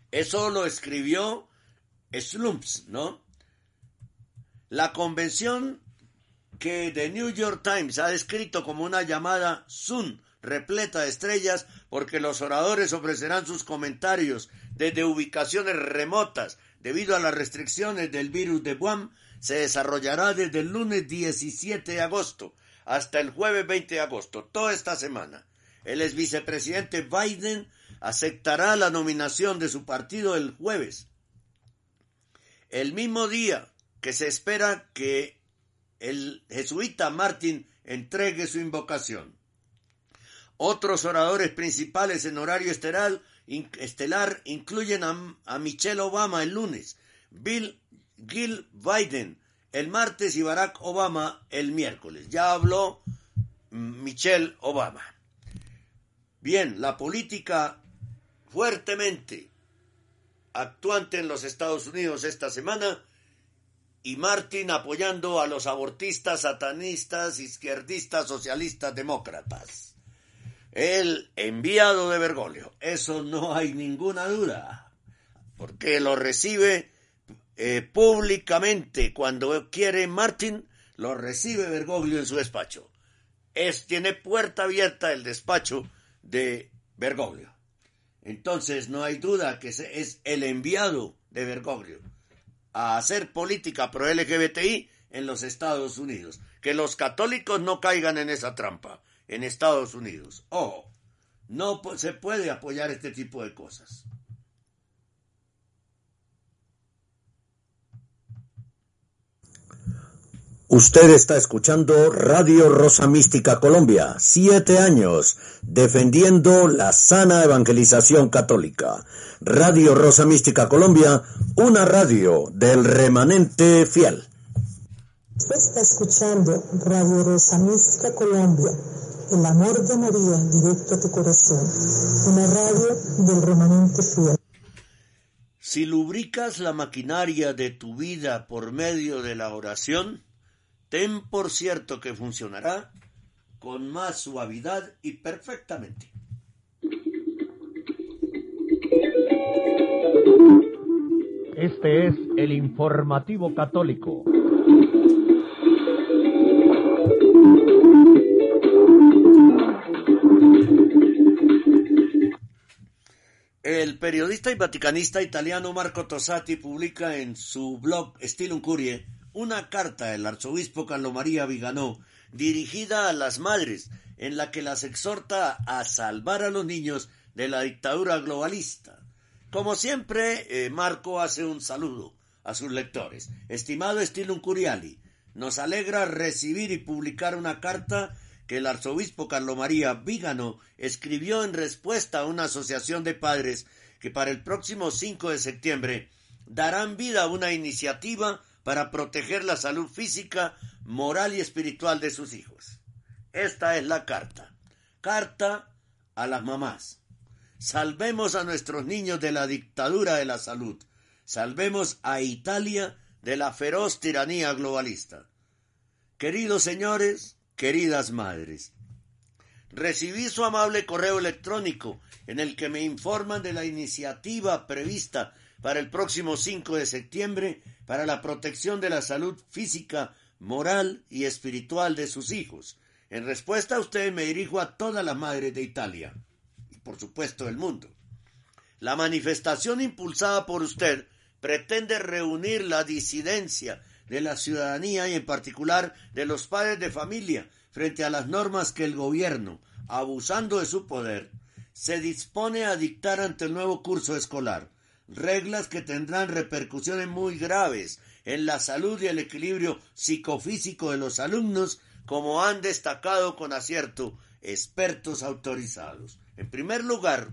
Eso lo escribió Slumps, ¿no? La convención que The New York Times ha descrito como una llamada Sun repleta de estrellas porque los oradores ofrecerán sus comentarios desde ubicaciones remotas debido a las restricciones del virus de Wuhan se desarrollará desde el lunes 17 de agosto hasta el jueves 20 de agosto, toda esta semana. El ex vicepresidente Biden aceptará la nominación de su partido el jueves, el mismo día que se espera que el jesuita Martin entregue su invocación. Otros oradores principales en horario estelar, incluyen a, Michelle Obama el lunes, Bill Gil Biden el martes y Barack Obama el miércoles. Ya habló Michelle Obama. Bien, la política fuertemente actuante en los Estados Unidos esta semana y Martin apoyando a los abortistas, satanistas, izquierdistas, socialistas, demócratas. El enviado de Bergoglio, eso no hay ninguna duda, porque lo recibe eh, públicamente cuando quiere Martin, lo recibe Bergoglio en su despacho. Es, tiene puerta abierta el despacho de Bergoglio. Entonces no hay duda que es el enviado de Bergoglio a hacer política pro LGBTI en los Estados Unidos. Que los católicos no caigan en esa trampa en Estados Unidos. Ojo, no se puede apoyar este tipo de cosas. Usted está escuchando Radio Rosa Mística Colombia, siete años, defendiendo la sana evangelización católica. Radio Rosa Mística Colombia, una radio del remanente fiel. Usted está escuchando Radio Rosa Mística Colombia, el amor de María directo a tu corazón, una radio del remanente fiel. Si lubricas la maquinaria de tu vida por medio de la oración, ten por cierto que funcionará con más suavidad y perfectamente. Este es el informativo católico. El periodista y vaticanista italiano Marco Tosati publica en su blog Stilum Curie una carta del arzobispo Carlo María Viganó dirigida a las madres en la que las exhorta a salvar a los niños de la dictadura globalista. Como siempre, eh, Marco hace un saludo a sus lectores. Estimado Stilum Curiali, nos alegra recibir y publicar una carta que el arzobispo Carlo María Vígano escribió en respuesta a una asociación de padres que para el próximo 5 de septiembre darán vida a una iniciativa para proteger la salud física, moral y espiritual de sus hijos. Esta es la carta. Carta a las mamás. Salvemos a nuestros niños de la dictadura de la salud. Salvemos a Italia de la feroz tiranía globalista. Queridos señores, queridas madres, recibí su amable correo electrónico en el que me informan de la iniciativa prevista para el próximo 5 de septiembre para la protección de la salud física, moral y espiritual de sus hijos. En respuesta a usted me dirijo a todas las madres de Italia y por supuesto del mundo. La manifestación impulsada por usted pretende reunir la disidencia de la ciudadanía y en particular de los padres de familia frente a las normas que el gobierno, abusando de su poder, se dispone a dictar ante el nuevo curso escolar, reglas que tendrán repercusiones muy graves en la salud y el equilibrio psicofísico de los alumnos, como han destacado con acierto expertos autorizados. En primer lugar,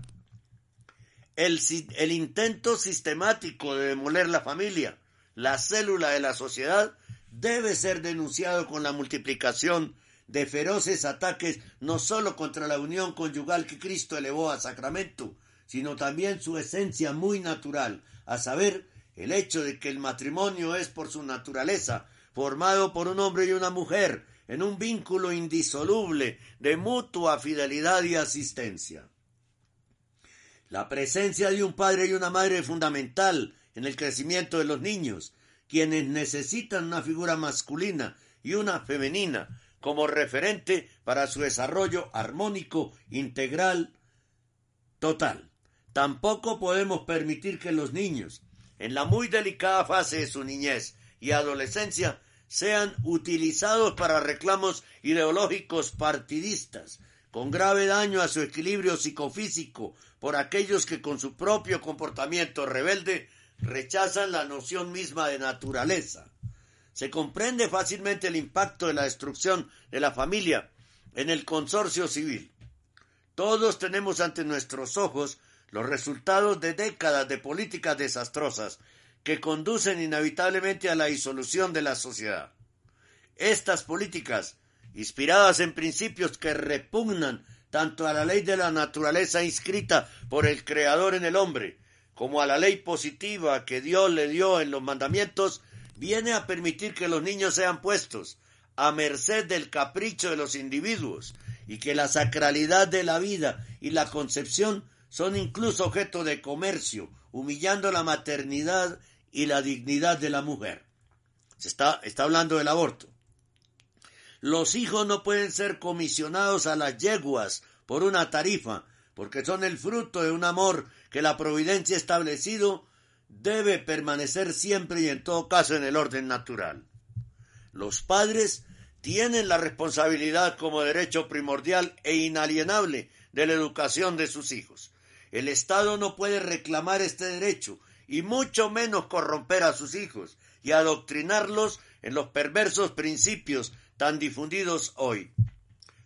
el, intento sistemático de demoler la familia, la célula de la sociedad, debe ser denunciado con la multiplicación de feroces ataques no sólo contra la unión conyugal que Cristo elevó a sacramento, sino también su esencia muy natural, a saber, el hecho de que el matrimonio es por su naturaleza formado por un hombre y una mujer en un vínculo indisoluble de mutua fidelidad y asistencia. La presencia de un padre y una madre es fundamental en el crecimiento de los niños, quienes necesitan una figura masculina y una femenina como referente para su desarrollo armónico, integral, total. Tampoco podemos permitir que los niños, en la muy delicada fase de su niñez y adolescencia, sean utilizados para reclamos ideológicos partidistas, con grave daño a su equilibrio psicofísico por aquellos que con su propio comportamiento rebelde rechazan la noción misma de naturaleza. Se comprende fácilmente el impacto de la destrucción de la familia en el consorcio civil. Todos tenemos ante nuestros ojos los resultados de décadas de políticas desastrosas que conducen inevitablemente a la disolución de la sociedad. Estas políticas, inspiradas en principios que repugnan tanto a la ley de la naturaleza inscrita por el Creador en el hombre, como a la ley positiva que Dios le dio en los mandamientos, viene a permitir que los niños sean puestos a merced del capricho de los individuos y que la sacralidad de la vida y la concepción son incluso objeto de comercio, humillando la maternidad y la dignidad de la mujer. Se está, está hablando del aborto. Los hijos no pueden ser comisionados a las yeguas por una tarifa, porque son el fruto de un amor que la providencia ha establecido debe permanecer siempre y en todo caso en el orden natural. Los padres tienen la responsabilidad como derecho primordial e inalienable de la educación de sus hijos. El Estado no puede reclamar este derecho y mucho menos corromper a sus hijos y adoctrinarlos en los perversos principios tan difundidos hoy.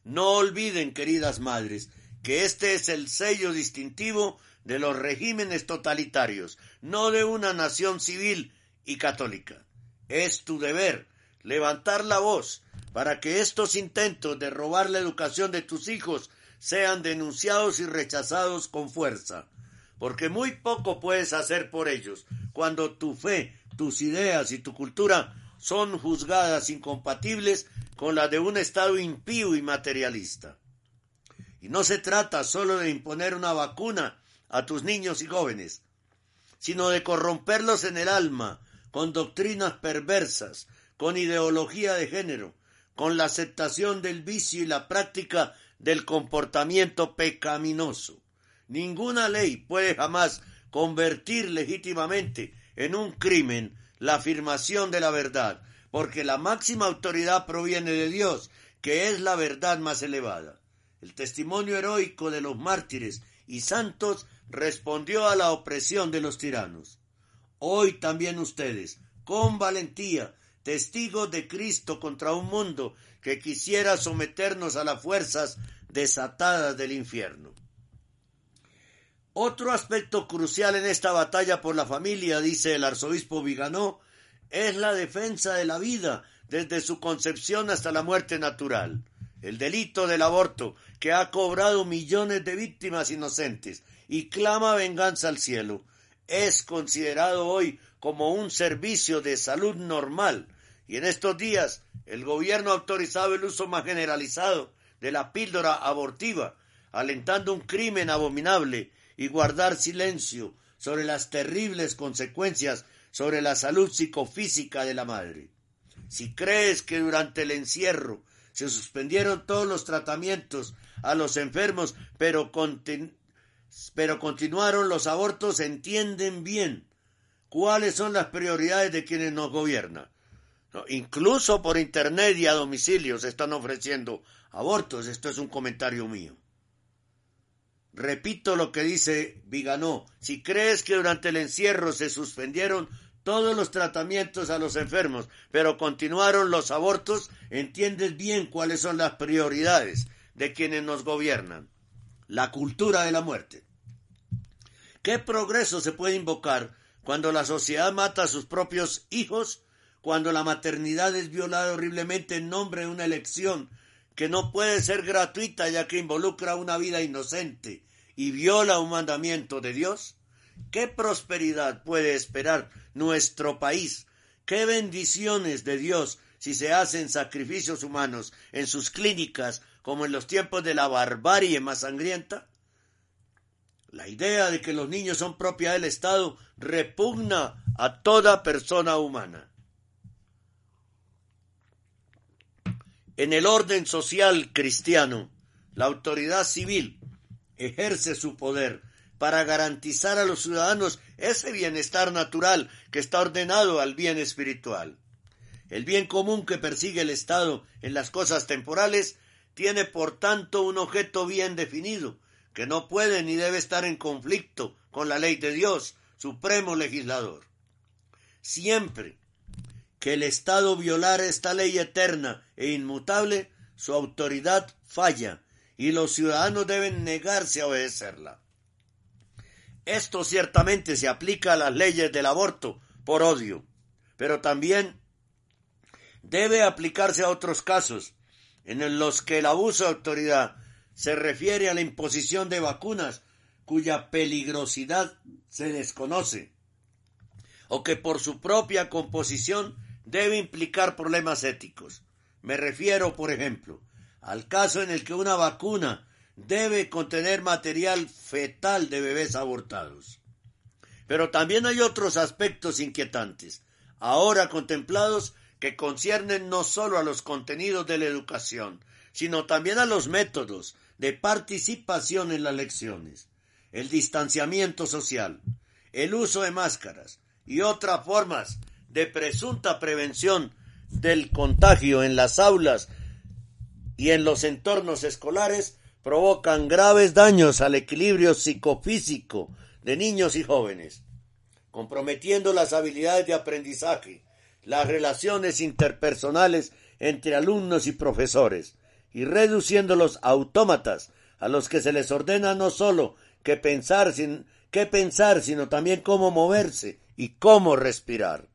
No olviden, queridas madres, que este es el sello distintivo de los regímenes totalitarios, no de una nación civil y católica. Es tu deber levantar la voz para que estos intentos de robar la educación de tus hijos sean denunciados y rechazados con fuerza, porque muy poco puedes hacer por ellos cuando tu fe, tus ideas y tu cultura son juzgadas incompatibles con las de un Estado impío y materialista. Y no se trata solo de imponer una vacuna a tus niños y jóvenes, sino de corromperlos en el alma con doctrinas perversas, con ideología de género, con la aceptación del vicio y la práctica del comportamiento pecaminoso. Ninguna ley puede jamás convertir legítimamente en un crimen la afirmación de la verdad, porque la máxima autoridad proviene de Dios, que es la verdad más elevada. El testimonio heroico de los mártires y santos respondió a la opresión de los tiranos. Hoy también ustedes, con valentía, testigos de Cristo contra un mundo que quisiera someternos a las fuerzas desatadas del infierno. Otro aspecto crucial en esta batalla por la familia, dice el arzobispo Viganó, es la defensa de la vida desde su concepción hasta la muerte natural. El delito del aborto, que ha cobrado millones de víctimas inocentes, y clama venganza al cielo, es considerado hoy como un servicio de salud normal Y en estos días el gobierno ha autorizado el uso más generalizado de la píldora abortiva, alentando un crimen abominable y guardar silencio sobre las terribles consecuencias sobre la salud psicofísica de la madre. Si crees que durante el encierro se suspendieron todos los tratamientos a los enfermos, pero, pero continuaron los abortos, entienden bien cuáles son las prioridades de quienes nos gobiernan. Incluso por internet y a domicilio se están ofreciendo abortos. Esto es un comentario mío. Repito lo que dice Viganó. Si crees que durante el encierro se suspendieron todos los tratamientos a los enfermos, pero continuaron los abortos, entiendes bien cuáles son las prioridades de quienes nos gobiernan. La cultura de la muerte. ¿Qué progreso se puede invocar cuando la sociedad mata a sus propios hijos, cuando la maternidad es violada horriblemente en nombre de una elección que no puede ser gratuita ya que involucra una vida inocente y viola un mandamiento de Dios? ¿Qué prosperidad puede esperar nuestro país? ¿Qué bendiciones de Dios si se hacen sacrificios humanos en sus clínicas como en los tiempos de la barbarie más sangrienta? La idea de que los niños son propiedad del Estado repugna a toda persona humana. En el orden social cristiano, la autoridad civil ejerce su poder para garantizar a los ciudadanos ese bienestar natural que está ordenado al bien espiritual. El bien común que persigue el Estado en las cosas temporales tiene por tanto un objeto bien definido, que no puede ni debe estar en conflicto con la ley de Dios, supremo legislador. Siempre que el Estado violara esta ley eterna e inmutable, su autoridad falla y los ciudadanos deben negarse a obedecerla. Esto ciertamente se aplica a las leyes del aborto por odio, pero también debe aplicarse a otros casos en los que el abuso de autoridad se refiere a la imposición de vacunas cuya peligrosidad se desconoce, o que por su propia composición debe implicar problemas éticos. Me refiero, por ejemplo, al caso en el que una vacuna debe contener material fetal de bebés abortados. Pero también hay otros aspectos inquietantes, ahora contemplados, que conciernen no solo a los contenidos de la educación, sino también a los métodos de participación en las lecciones, el distanciamiento social, el uso de máscaras y otras formas de presunta prevención del contagio en las aulas y en los entornos escolares provocan graves daños al equilibrio psicofísico de niños y jóvenes, comprometiendo las habilidades de aprendizaje, las relaciones interpersonales entre alumnos y profesores, y reduciendo los autómatas a los que se les ordena no solo que pensar, pensar, sino también cómo moverse y cómo respirar.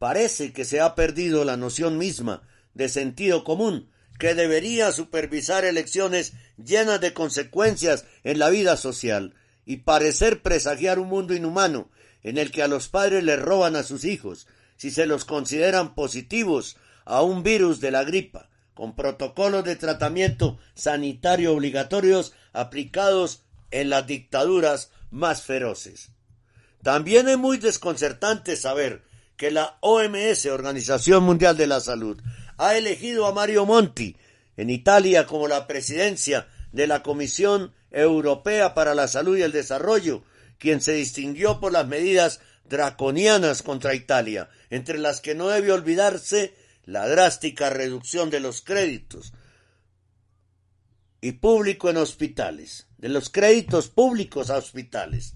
Parece que se ha perdido la noción misma de sentido común que debería supervisar elecciones llenas de consecuencias en la vida social y parecer presagiar un mundo inhumano en el que a los padres les roban a sus hijos si se los consideran positivos a un virus de la gripa con protocolos de tratamiento sanitario obligatorios aplicados en las dictaduras más feroces. También es muy desconcertante saber que la OMS, Organización Mundial de la Salud, ha elegido a Mario Monti en Italia como la presidencia de la Comisión Europea para la Salud y el Desarrollo, quien se distinguió por las medidas draconianas contra Italia, entre las que no debe olvidarse la drástica reducción de los créditos y público en hospitales, de los créditos públicos a hospitales.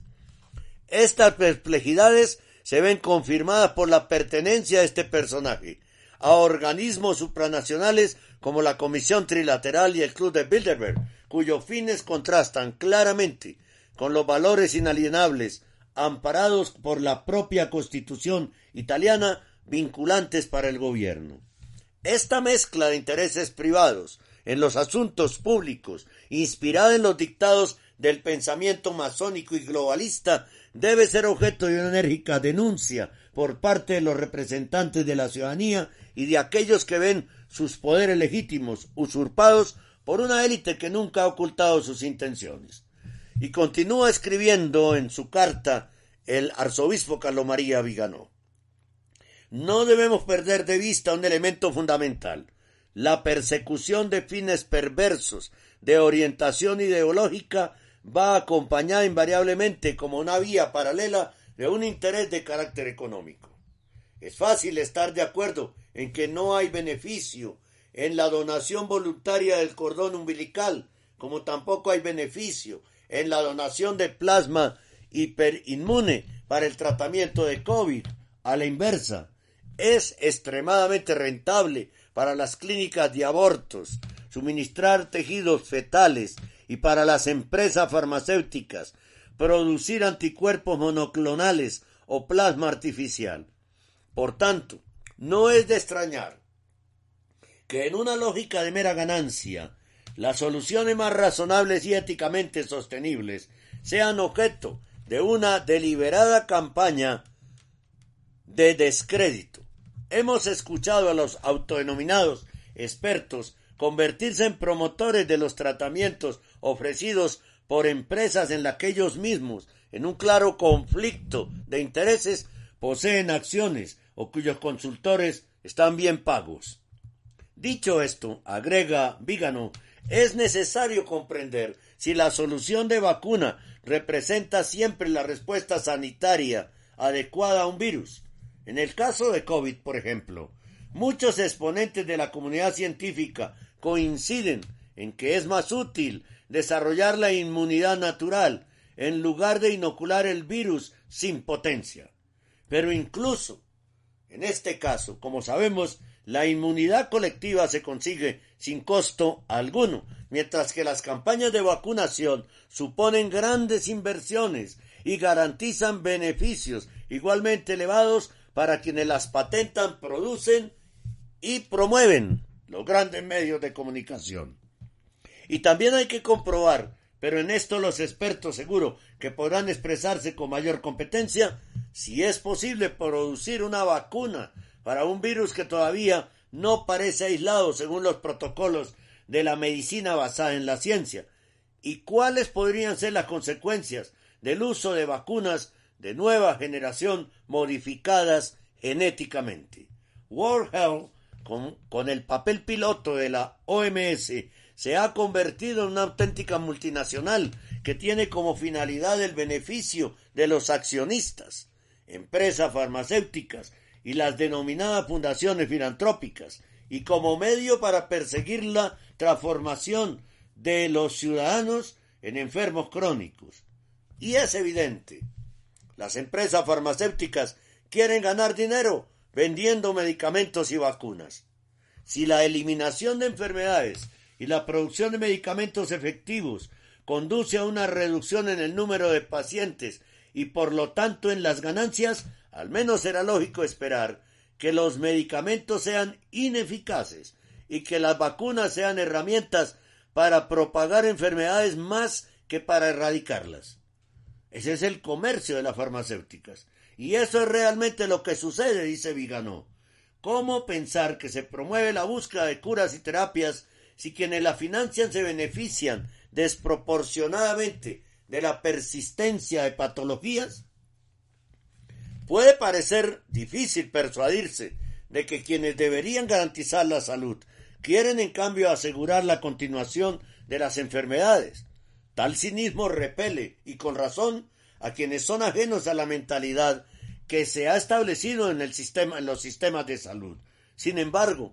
Estas perplejidades se ven confirmadas por la pertenencia de este personaje a organismos supranacionales como la Comisión Trilateral y el Club de Bilderberg, cuyos fines contrastan claramente con los valores inalienables amparados por la propia Constitución italiana vinculantes para el gobierno. Esta mezcla de intereses privados en los asuntos públicos, inspirada en los dictados del pensamiento masónico y globalista, debe ser objeto de una enérgica denuncia por parte de los representantes de la ciudadanía y de aquellos que ven sus poderes legítimos usurpados por una élite que nunca ha ocultado sus intenciones. Y continúa escribiendo en su carta el arzobispo Carlos María Viganó. No debemos perder de vista un elemento fundamental, la persecución de fines perversos de orientación ideológica va acompañada invariablemente como una vía paralela de un interés de carácter económico. Es fácil estar de acuerdo en que no hay beneficio en la donación voluntaria del cordón umbilical, como tampoco hay beneficio en la donación de plasma hiperinmune para el tratamiento de COVID. A la inversa, es extremadamente rentable para las clínicas de abortos suministrar tejidos fetales y para las empresas farmacéuticas producir anticuerpos monoclonales o plasma artificial. Por tanto, no es de extrañar que en una lógica de mera ganancia, las soluciones más razonables y éticamente sostenibles sean objeto de una deliberada campaña de descrédito. Hemos escuchado a los autodenominados expertos convertirse en promotores de los tratamientos ofrecidos por empresas en las que ellos mismos, en un claro conflicto de intereses, poseen acciones o cuyos consultores están bien pagos. Dicho esto, agrega Vígano, es necesario comprender si la solución de vacuna representa siempre la respuesta sanitaria adecuada a un virus. En el caso de COVID, por ejemplo, muchos exponentes de la comunidad científica coinciden en que es más útil desarrollar la inmunidad natural en lugar de inocular el virus sin potencia. Pero incluso en este caso, como sabemos, la inmunidad colectiva se consigue sin costo alguno, mientras que las campañas de vacunación suponen grandes inversiones y garantizan beneficios igualmente elevados para quienes las patentan, producen y promueven los grandes medios de comunicación. Y también hay que comprobar, pero en esto los expertos seguro que podrán expresarse con mayor competencia, si es posible producir una vacuna para un virus que todavía no parece aislado según los protocolos de la medicina basada en la ciencia, y cuáles podrían ser las consecuencias del uso de vacunas de nueva generación modificadas genéticamente. World Health, con, con el papel piloto de la OMS se ha convertido en una auténtica multinacional que tiene como finalidad el beneficio de los accionistas, empresas farmacéuticas y las denominadas fundaciones filantrópicas, y como medio para perseguir la transformación de los ciudadanos en enfermos crónicos. Y es evidente, las empresas farmacéuticas quieren ganar dinero vendiendo medicamentos y vacunas. Si la eliminación de enfermedades y la producción de medicamentos efectivos conduce a una reducción en el número de pacientes y por lo tanto en las ganancias, al menos será lógico esperar que los medicamentos sean ineficaces y que las vacunas sean herramientas para propagar enfermedades más que para erradicarlas. Ese es el comercio de las farmacéuticas. Y eso es realmente lo que sucede, dice Viganó. ¿Cómo pensar que se promueve la búsqueda de curas y terapias si quienes la financian se benefician desproporcionadamente de la persistencia de patologías? Puede parecer difícil persuadirse de que quienes deberían garantizar la salud quieren en cambio asegurar la continuación de las enfermedades. Tal cinismo repele, y con razón, a quienes son ajenos a la mentalidad que se ha establecido en, el sistema, en los sistemas de salud. Sin embargo,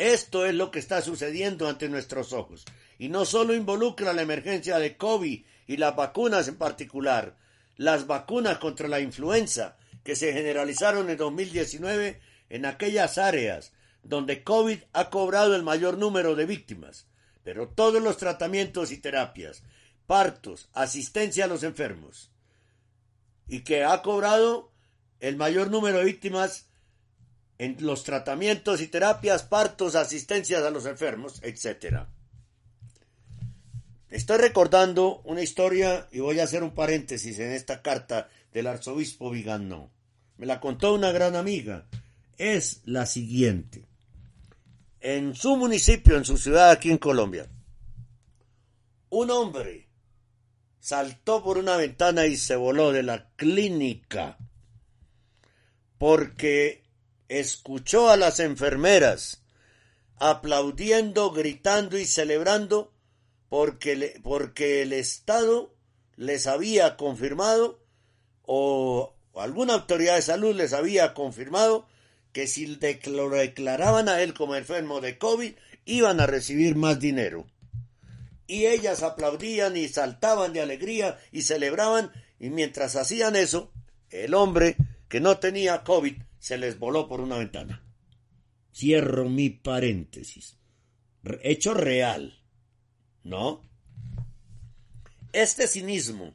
esto es lo que está sucediendo ante nuestros ojos, y no solo involucra la emergencia de COVID y las vacunas en particular, las vacunas contra la influenza que se generalizaron en 2019 en aquellas áreas donde COVID ha cobrado el mayor número de víctimas, pero todos los tratamientos y terapias, partos, asistencia a los enfermos, y que ha cobrado el mayor número de víctimas en los tratamientos y terapias, partos, asistencias a los enfermos, etc. Estoy recordando una historia y voy a hacer un paréntesis en esta carta del arzobispo Vigano. me la contó una gran amiga, es la siguiente. En su municipio, en su ciudad aquí en Colombia, un hombre saltó por una ventana y se voló de la clínica porque escuchó a las enfermeras aplaudiendo, gritando y celebrando porque, porque el Estado les había confirmado o alguna autoridad de salud les había confirmado que si lo declaraban a él como enfermo de COVID, iban a recibir más dinero. Y ellas aplaudían y saltaban de alegría y celebraban, y mientras hacían eso, el hombre que no tenía COVID se les voló por una ventana. Cierro mi paréntesis. Hecho real. ¿No? Este cinismo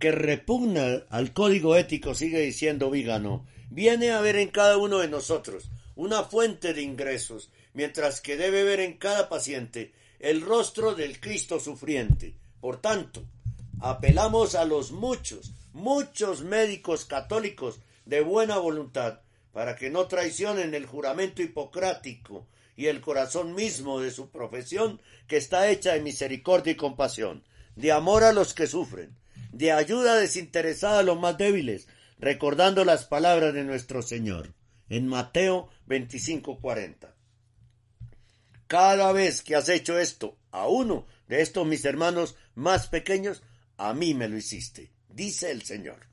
que repugna al código ético, sigue diciendo Vígano, viene a ver en cada uno de nosotros una fuente de ingresos, mientras que debe ver en cada paciente el rostro del Cristo sufriente. Por tanto, apelamos a los muchos, muchos médicos católicos de buena voluntad para que no traicionen el juramento hipocrático y el corazón mismo de su profesión que está hecha de misericordia y compasión, de amor a los que sufren, de ayuda desinteresada a los más débiles, recordando las palabras de nuestro Señor en Mateo 25:40. Cada vez que has hecho esto a uno de estos mis hermanos más pequeños, a mí me lo hiciste, dice el Señor.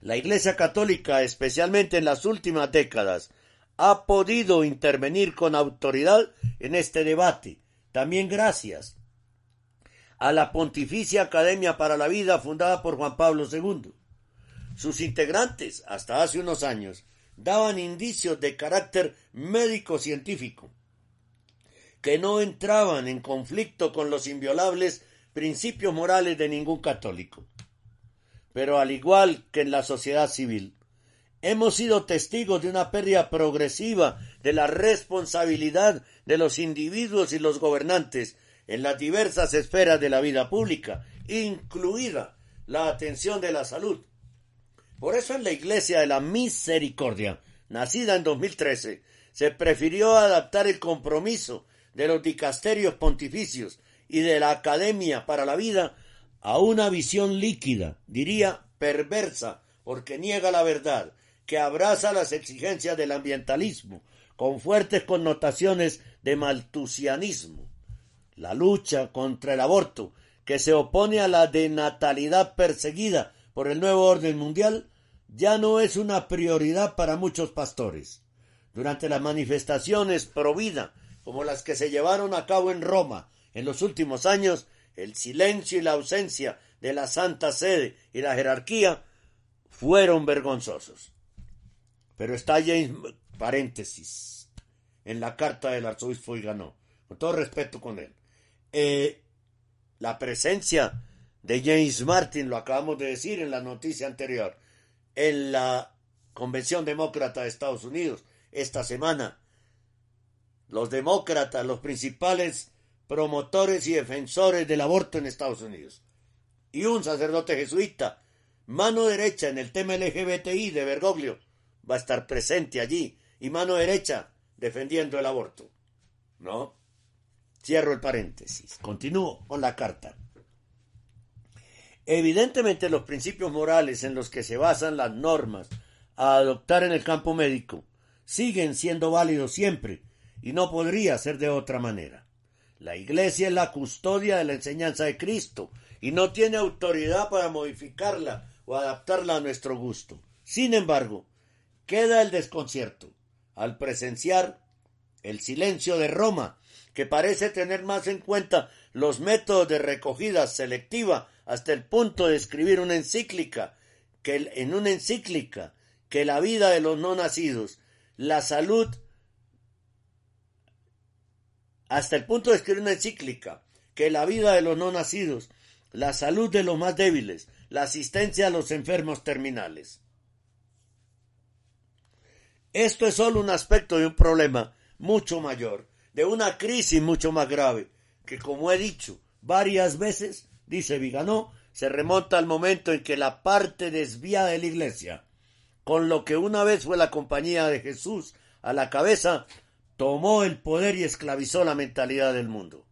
La Iglesia Católica, especialmente en las últimas décadas, ha podido intervenir con autoridad en este debate, también gracias a la Pontificia Academia para la Vida fundada por Juan Pablo II. Sus integrantes, hasta hace unos años, daban indicios de carácter médico-científico, que no entraban en conflicto con los inviolables principios morales de ningún católico. Pero al igual que en la sociedad civil, hemos sido testigos de una pérdida progresiva de la responsabilidad de los individuos y los gobernantes en las diversas esferas de la vida pública, incluida la atención de la salud, por eso en la Iglesia de la Misericordia, nacida en 2013, se prefirió adaptar el compromiso de los dicasterios pontificios y de la Academia para la Vida a una visión líquida, diría perversa, porque niega la verdad, que abraza las exigencias del ambientalismo, con fuertes connotaciones de maltusianismo. La lucha contra el aborto, que se opone a la denatalidad perseguida por el nuevo orden mundial, ya no es una prioridad para muchos pastores. Durante las manifestaciones pro vida, como las que se llevaron a cabo en Roma en los últimos años, el silencio y la ausencia de la Santa Sede y la jerarquía fueron vergonzosos. Pero está James, paréntesis, en la carta del arzobispo y ganó, con todo respeto con él. Eh, la presencia de James Martin, lo acabamos de decir en la noticia anterior, en la Convención Demócrata de Estados Unidos esta semana. Los demócratas, los principales promotores y defensores del aborto en Estados Unidos. Y un sacerdote jesuita, mano derecha en el tema LGBTI de Bergoglio, va a estar presente allí y mano derecha defendiendo el aborto. ¿No? Cierro el paréntesis. Continúo con la carta. Evidentemente los principios morales en los que se basan las normas a adoptar en el campo médico siguen siendo válidos siempre y no podría ser de otra manera. La Iglesia es la custodia de la enseñanza de Cristo y no tiene autoridad para modificarla o adaptarla a nuestro gusto. Sin embargo, queda el desconcierto al presenciar el silencio de Roma, que parece tener más en cuenta los métodos de recogida selectiva hasta el punto de escribir una encíclica, que en una encíclica, que la vida de los no nacidos, la salud, hasta el punto de escribir una encíclica, que la vida de los no nacidos, la salud de los más débiles, la asistencia a los enfermos terminales. Esto es solo un aspecto de un problema mucho mayor, de una crisis mucho más grave, que como he dicho varias veces, dice Viganó, se remonta al momento en que la parte desviada de la Iglesia con lo que una vez fue la compañía de Jesús a la cabeza, tomó el poder y esclavizó la mentalidad del mundo.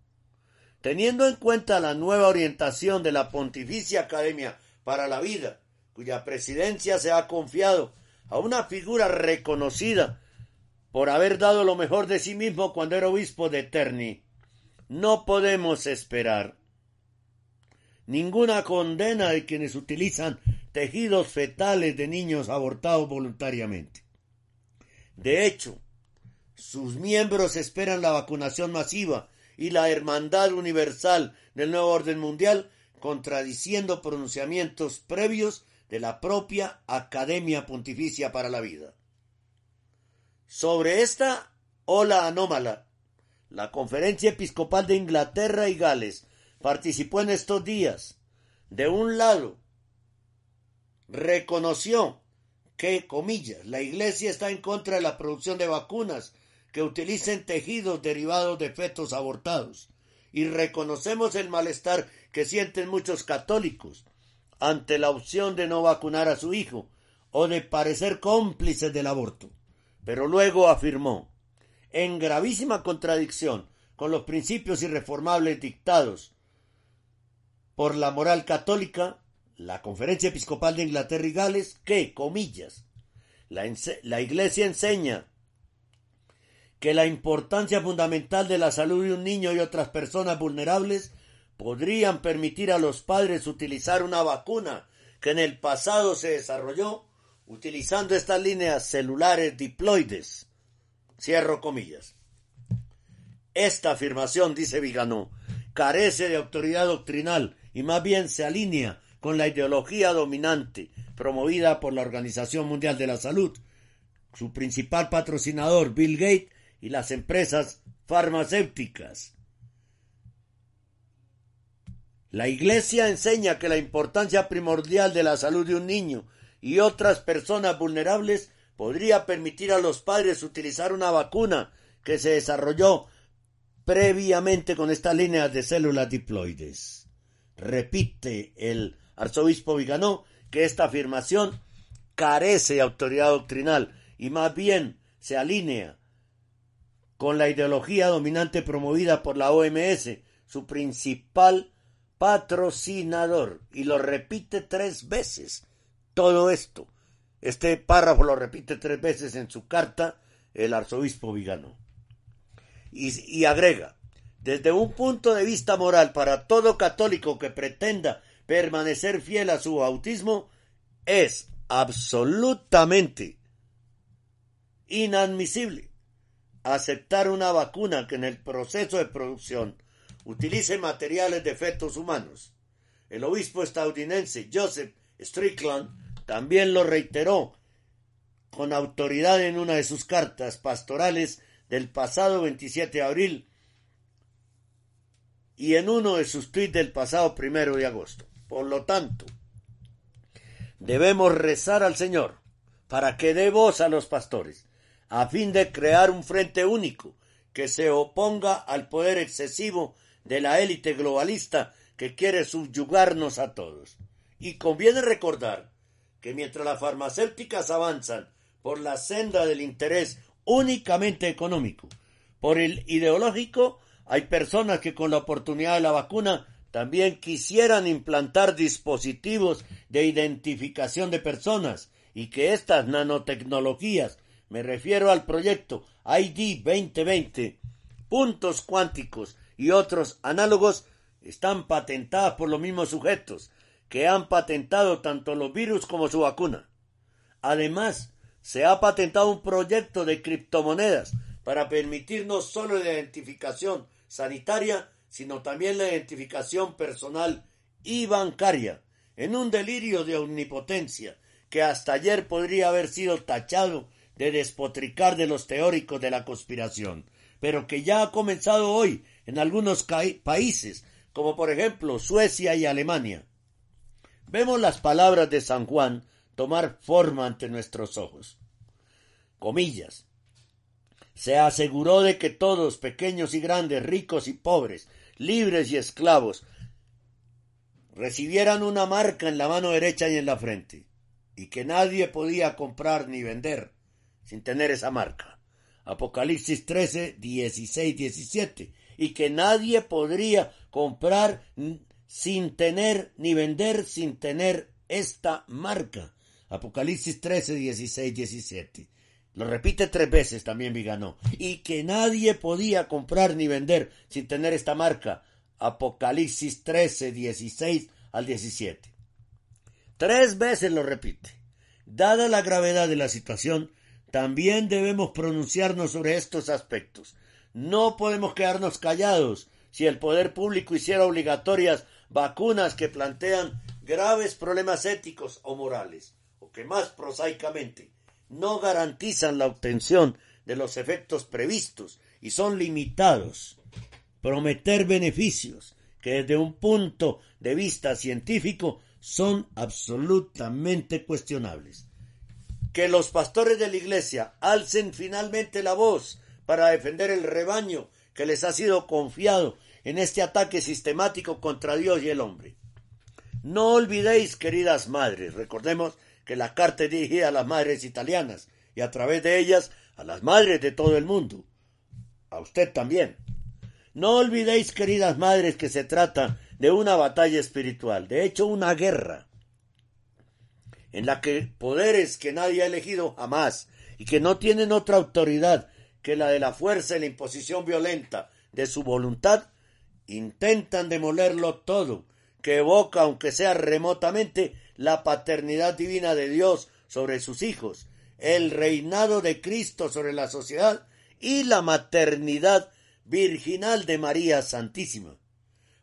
Teniendo en cuenta la nueva orientación de la Pontificia Academia para la Vida, cuya presidencia se ha confiado a una figura reconocida por haber dado lo mejor de sí mismo cuando era obispo de Terni, no podemos esperar ninguna condena de quienes utilizan tejidos fetales de niños abortados voluntariamente. De hecho, sus miembros esperan la vacunación masiva y la hermandad universal del nuevo orden mundial, contradiciendo pronunciamientos previos de la propia Academia Pontificia para la Vida. Sobre esta ola anómala, la Conferencia Episcopal de Inglaterra y Gales participó en estos días. De un lado, reconoció que, comillas, la Iglesia está en contra de la producción de vacunas que utilicen tejidos derivados de fetos abortados y reconocemos el malestar que sienten muchos católicos ante la opción de no vacunar a su hijo o de parecer cómplices del aborto. Pero luego afirmó, en gravísima contradicción con los principios irreformables dictados por la moral católica, la Conferencia Episcopal de Inglaterra y Gales, que, comillas, la, la Iglesia enseña que la importancia fundamental de la salud de un niño y otras personas vulnerables podrían permitir a los padres utilizar una vacuna que en el pasado se desarrolló utilizando estas líneas celulares diploides. Cierro comillas. Esta afirmación, dice Viganó, carece de autoridad doctrinal y más bien se alinea con la ideología dominante promovida por la Organización Mundial de la Salud, su principal patrocinador, Bill Gates, y las empresas farmacéuticas. La Iglesia enseña que la importancia primordial de la salud de un niño y otras personas vulnerables podría permitir a los padres utilizar una vacuna que se desarrolló previamente con estas líneas de células diploides. Repite el arzobispo Viganó que esta afirmación carece de autoridad doctrinal y más bien se alinea con la ideología dominante promovida por la OMS, su principal patrocinador, y lo repite tres veces. Todo esto, este párrafo lo repite tres veces en su carta el arzobispo Vigano. Y, y agrega, desde un punto de vista moral para todo católico que pretenda permanecer fiel a su bautismo, es absolutamente inadmisible aceptar una vacuna que en el proceso de producción utilice materiales de fetos humanos. El obispo estadounidense Joseph Strickland también lo reiteró con autoridad en una de sus cartas pastorales del pasado 27 de abril y en uno de sus tweets del pasado primero de agosto. Por lo tanto, debemos rezar al Señor para que dé voz a los pastores a fin de crear un frente único que se oponga al poder excesivo de la élite globalista que quiere subyugarnos a todos. Y conviene recordar que mientras las farmacéuticas avanzan por la senda del interés únicamente económico, por el ideológico, hay personas que con la oportunidad de la vacuna también quisieran implantar dispositivos de identificación de personas y que estas nanotecnologías me refiero al proyecto ID 2020, puntos cuánticos y otros análogos están patentadas por los mismos sujetos que han patentado tanto los virus como su vacuna. Además, se ha patentado un proyecto de criptomonedas para permitir no solo la identificación sanitaria, sino también la identificación personal y bancaria, en un delirio de omnipotencia que hasta ayer podría haber sido tachado de despotricar de los teóricos de la conspiración, pero que ya ha comenzado hoy en algunos países, como por ejemplo Suecia y Alemania. Vemos las palabras de San Juan tomar forma ante nuestros ojos. Comillas. Se aseguró de que todos, pequeños y grandes, ricos y pobres, libres y esclavos, recibieran una marca en la mano derecha y en la frente. y que nadie podía comprar ni vender sin tener esa marca. Apocalipsis 13, 16, 17. Y que nadie podría comprar sin tener ni vender sin tener esta marca. Apocalipsis 13, 16, 17. Lo repite tres veces también Viganó. Y que nadie podía comprar ni vender sin tener esta marca. Apocalipsis 13, 16 al 17. Tres veces lo repite. Dada la gravedad de la situación, también debemos pronunciarnos sobre estos aspectos. No podemos quedarnos callados si el poder público hiciera obligatorias vacunas que plantean graves problemas éticos o morales, o que más prosaicamente no garantizan la obtención de los efectos previstos y son limitados. Prometer beneficios que desde un punto de vista científico son absolutamente cuestionables. Que los pastores de la Iglesia alcen finalmente la voz para defender el rebaño que les ha sido confiado en este ataque sistemático contra Dios y el hombre. No olvidéis, queridas madres, recordemos que la carta es dirigida a las madres italianas y a través de ellas a las madres de todo el mundo. A usted también. No olvidéis, queridas madres, que se trata de una batalla espiritual, de hecho una guerra, en la que poderes que nadie ha elegido jamás y que no tienen otra autoridad que la de la fuerza y la imposición violenta de su voluntad, intentan demolerlo todo, que evoca, aunque sea remotamente, la paternidad divina de Dios sobre sus hijos, el reinado de Cristo sobre la sociedad y la maternidad virginal de María Santísima.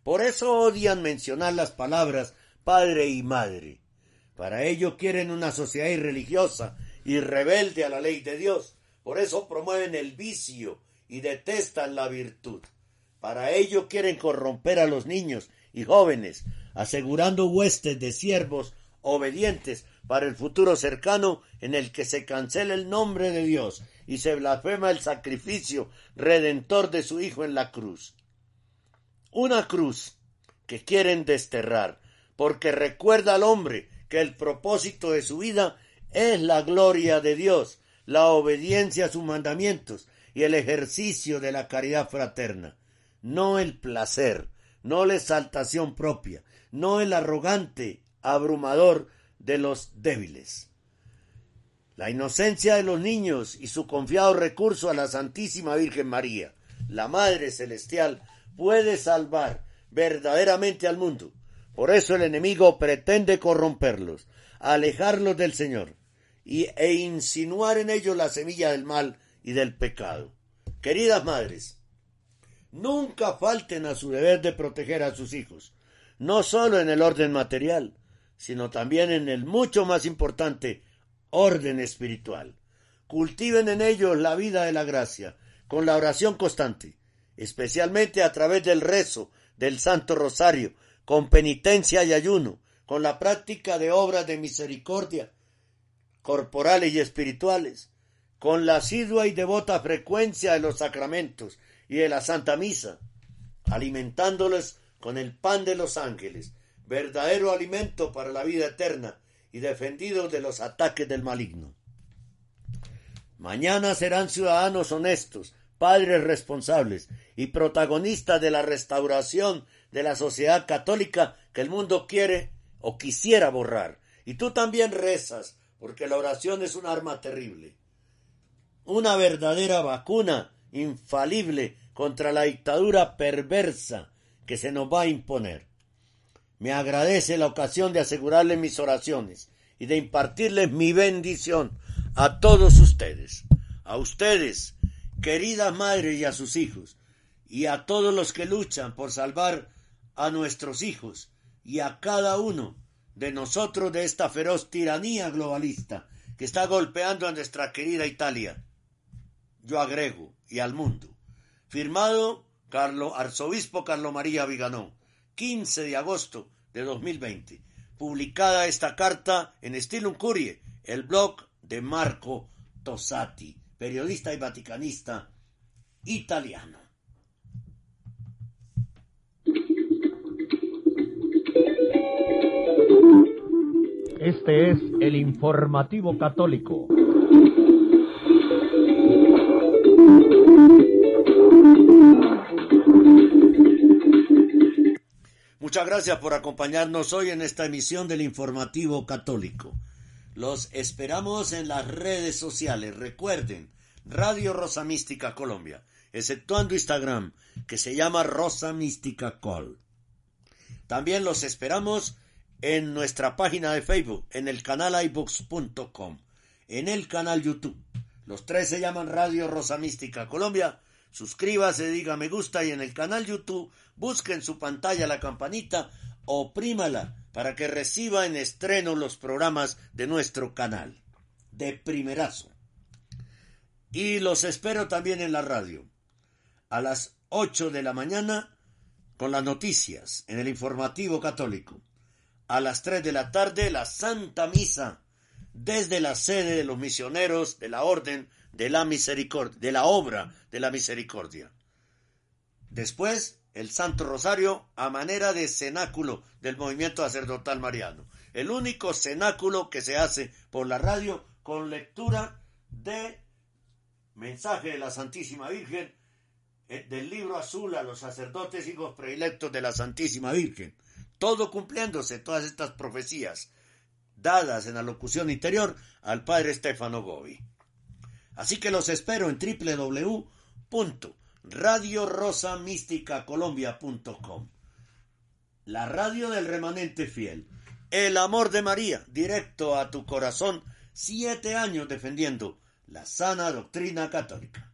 Por eso odian mencionar las palabras padre y madre. Para ello quieren una sociedad irreligiosa y rebelde a la ley de Dios. Por eso promueven el vicio y detestan la virtud. Para ello quieren corromper a los niños y jóvenes, asegurando huestes de siervos obedientes para el futuro cercano en el que se cancela el nombre de Dios y se blasfema el sacrificio redentor de su Hijo en la cruz. Una cruz que quieren desterrar, porque recuerda al hombre que el propósito de su vida es la gloria de Dios, la obediencia a sus mandamientos y el ejercicio de la caridad fraterna, no el placer, no la exaltación propia, no el arrogante abrumador de los débiles. La inocencia de los niños y su confiado recurso a la Santísima Virgen María, la Madre Celestial, puede salvar verdaderamente al mundo. Por eso el enemigo pretende corromperlos, alejarlos del Señor y, e insinuar en ellos la semilla del mal y del pecado. Queridas madres, nunca falten a su deber de proteger a sus hijos, no solo en el orden material, sino también en el mucho más importante orden espiritual. Cultiven en ellos la vida de la gracia, con la oración constante, especialmente a través del rezo del Santo Rosario, con penitencia y ayuno, con la práctica de obras de misericordia corporales y espirituales, con la asidua y devota frecuencia de los sacramentos y de la Santa Misa, alimentándoles con el pan de los ángeles, verdadero alimento para la vida eterna y defendidos de los ataques del maligno. Mañana serán ciudadanos honestos, padres responsables y protagonistas de la restauración de la sociedad católica que el mundo quiere o quisiera borrar. Y tú también rezas, porque la oración es un arma terrible. Una verdadera vacuna infalible contra la dictadura perversa que se nos va a imponer. Me agradece la ocasión de asegurarles mis oraciones y de impartirles mi bendición a todos ustedes, a ustedes, queridas madres y a sus hijos, y a todos los que luchan por salvar a nuestros hijos y a cada uno de nosotros de esta feroz tiranía globalista que está golpeando a nuestra querida Italia. Yo agrego, y al mundo. Firmado Carlo, Arzobispo Carlo María Viganó. 15 de agosto de 2020. Publicada esta carta en estilo Curie, el blog de Marco Tosati, periodista y vaticanista italiano. Este es el informativo católico. Muchas gracias por acompañarnos hoy en esta emisión del informativo católico. Los esperamos en las redes sociales. Recuerden, Radio Rosa Mística Colombia, exceptuando Instagram, que se llama Rosa Mística Col. También los esperamos en nuestra página de Facebook, en el canal iBooks.com, en el canal YouTube. Los tres se llaman Radio Rosa Mística Colombia. Suscríbase, diga me gusta y en el canal YouTube busque en su pantalla la campanita, oprímala para que reciba en estreno los programas de nuestro canal. De primerazo. Y los espero también en la radio. A las 8 de la mañana con las noticias en el informativo católico. A las 3 de la tarde la Santa Misa desde la sede de los misioneros de la Orden de la Misericordia, de la obra de la misericordia. Después, el Santo Rosario a manera de cenáculo del movimiento sacerdotal mariano. El único cenáculo que se hace por la radio con lectura de mensaje de la Santísima Virgen eh, del libro azul a los sacerdotes hijos predilectos de la Santísima Virgen. Todo cumpliéndose todas estas profecías dadas en la locución interior al padre Stefano Gobi. Así que los espero en www.radiorosamísticacolombia.com. La radio del remanente fiel. El amor de María, directo a tu corazón, siete años defendiendo la sana doctrina católica.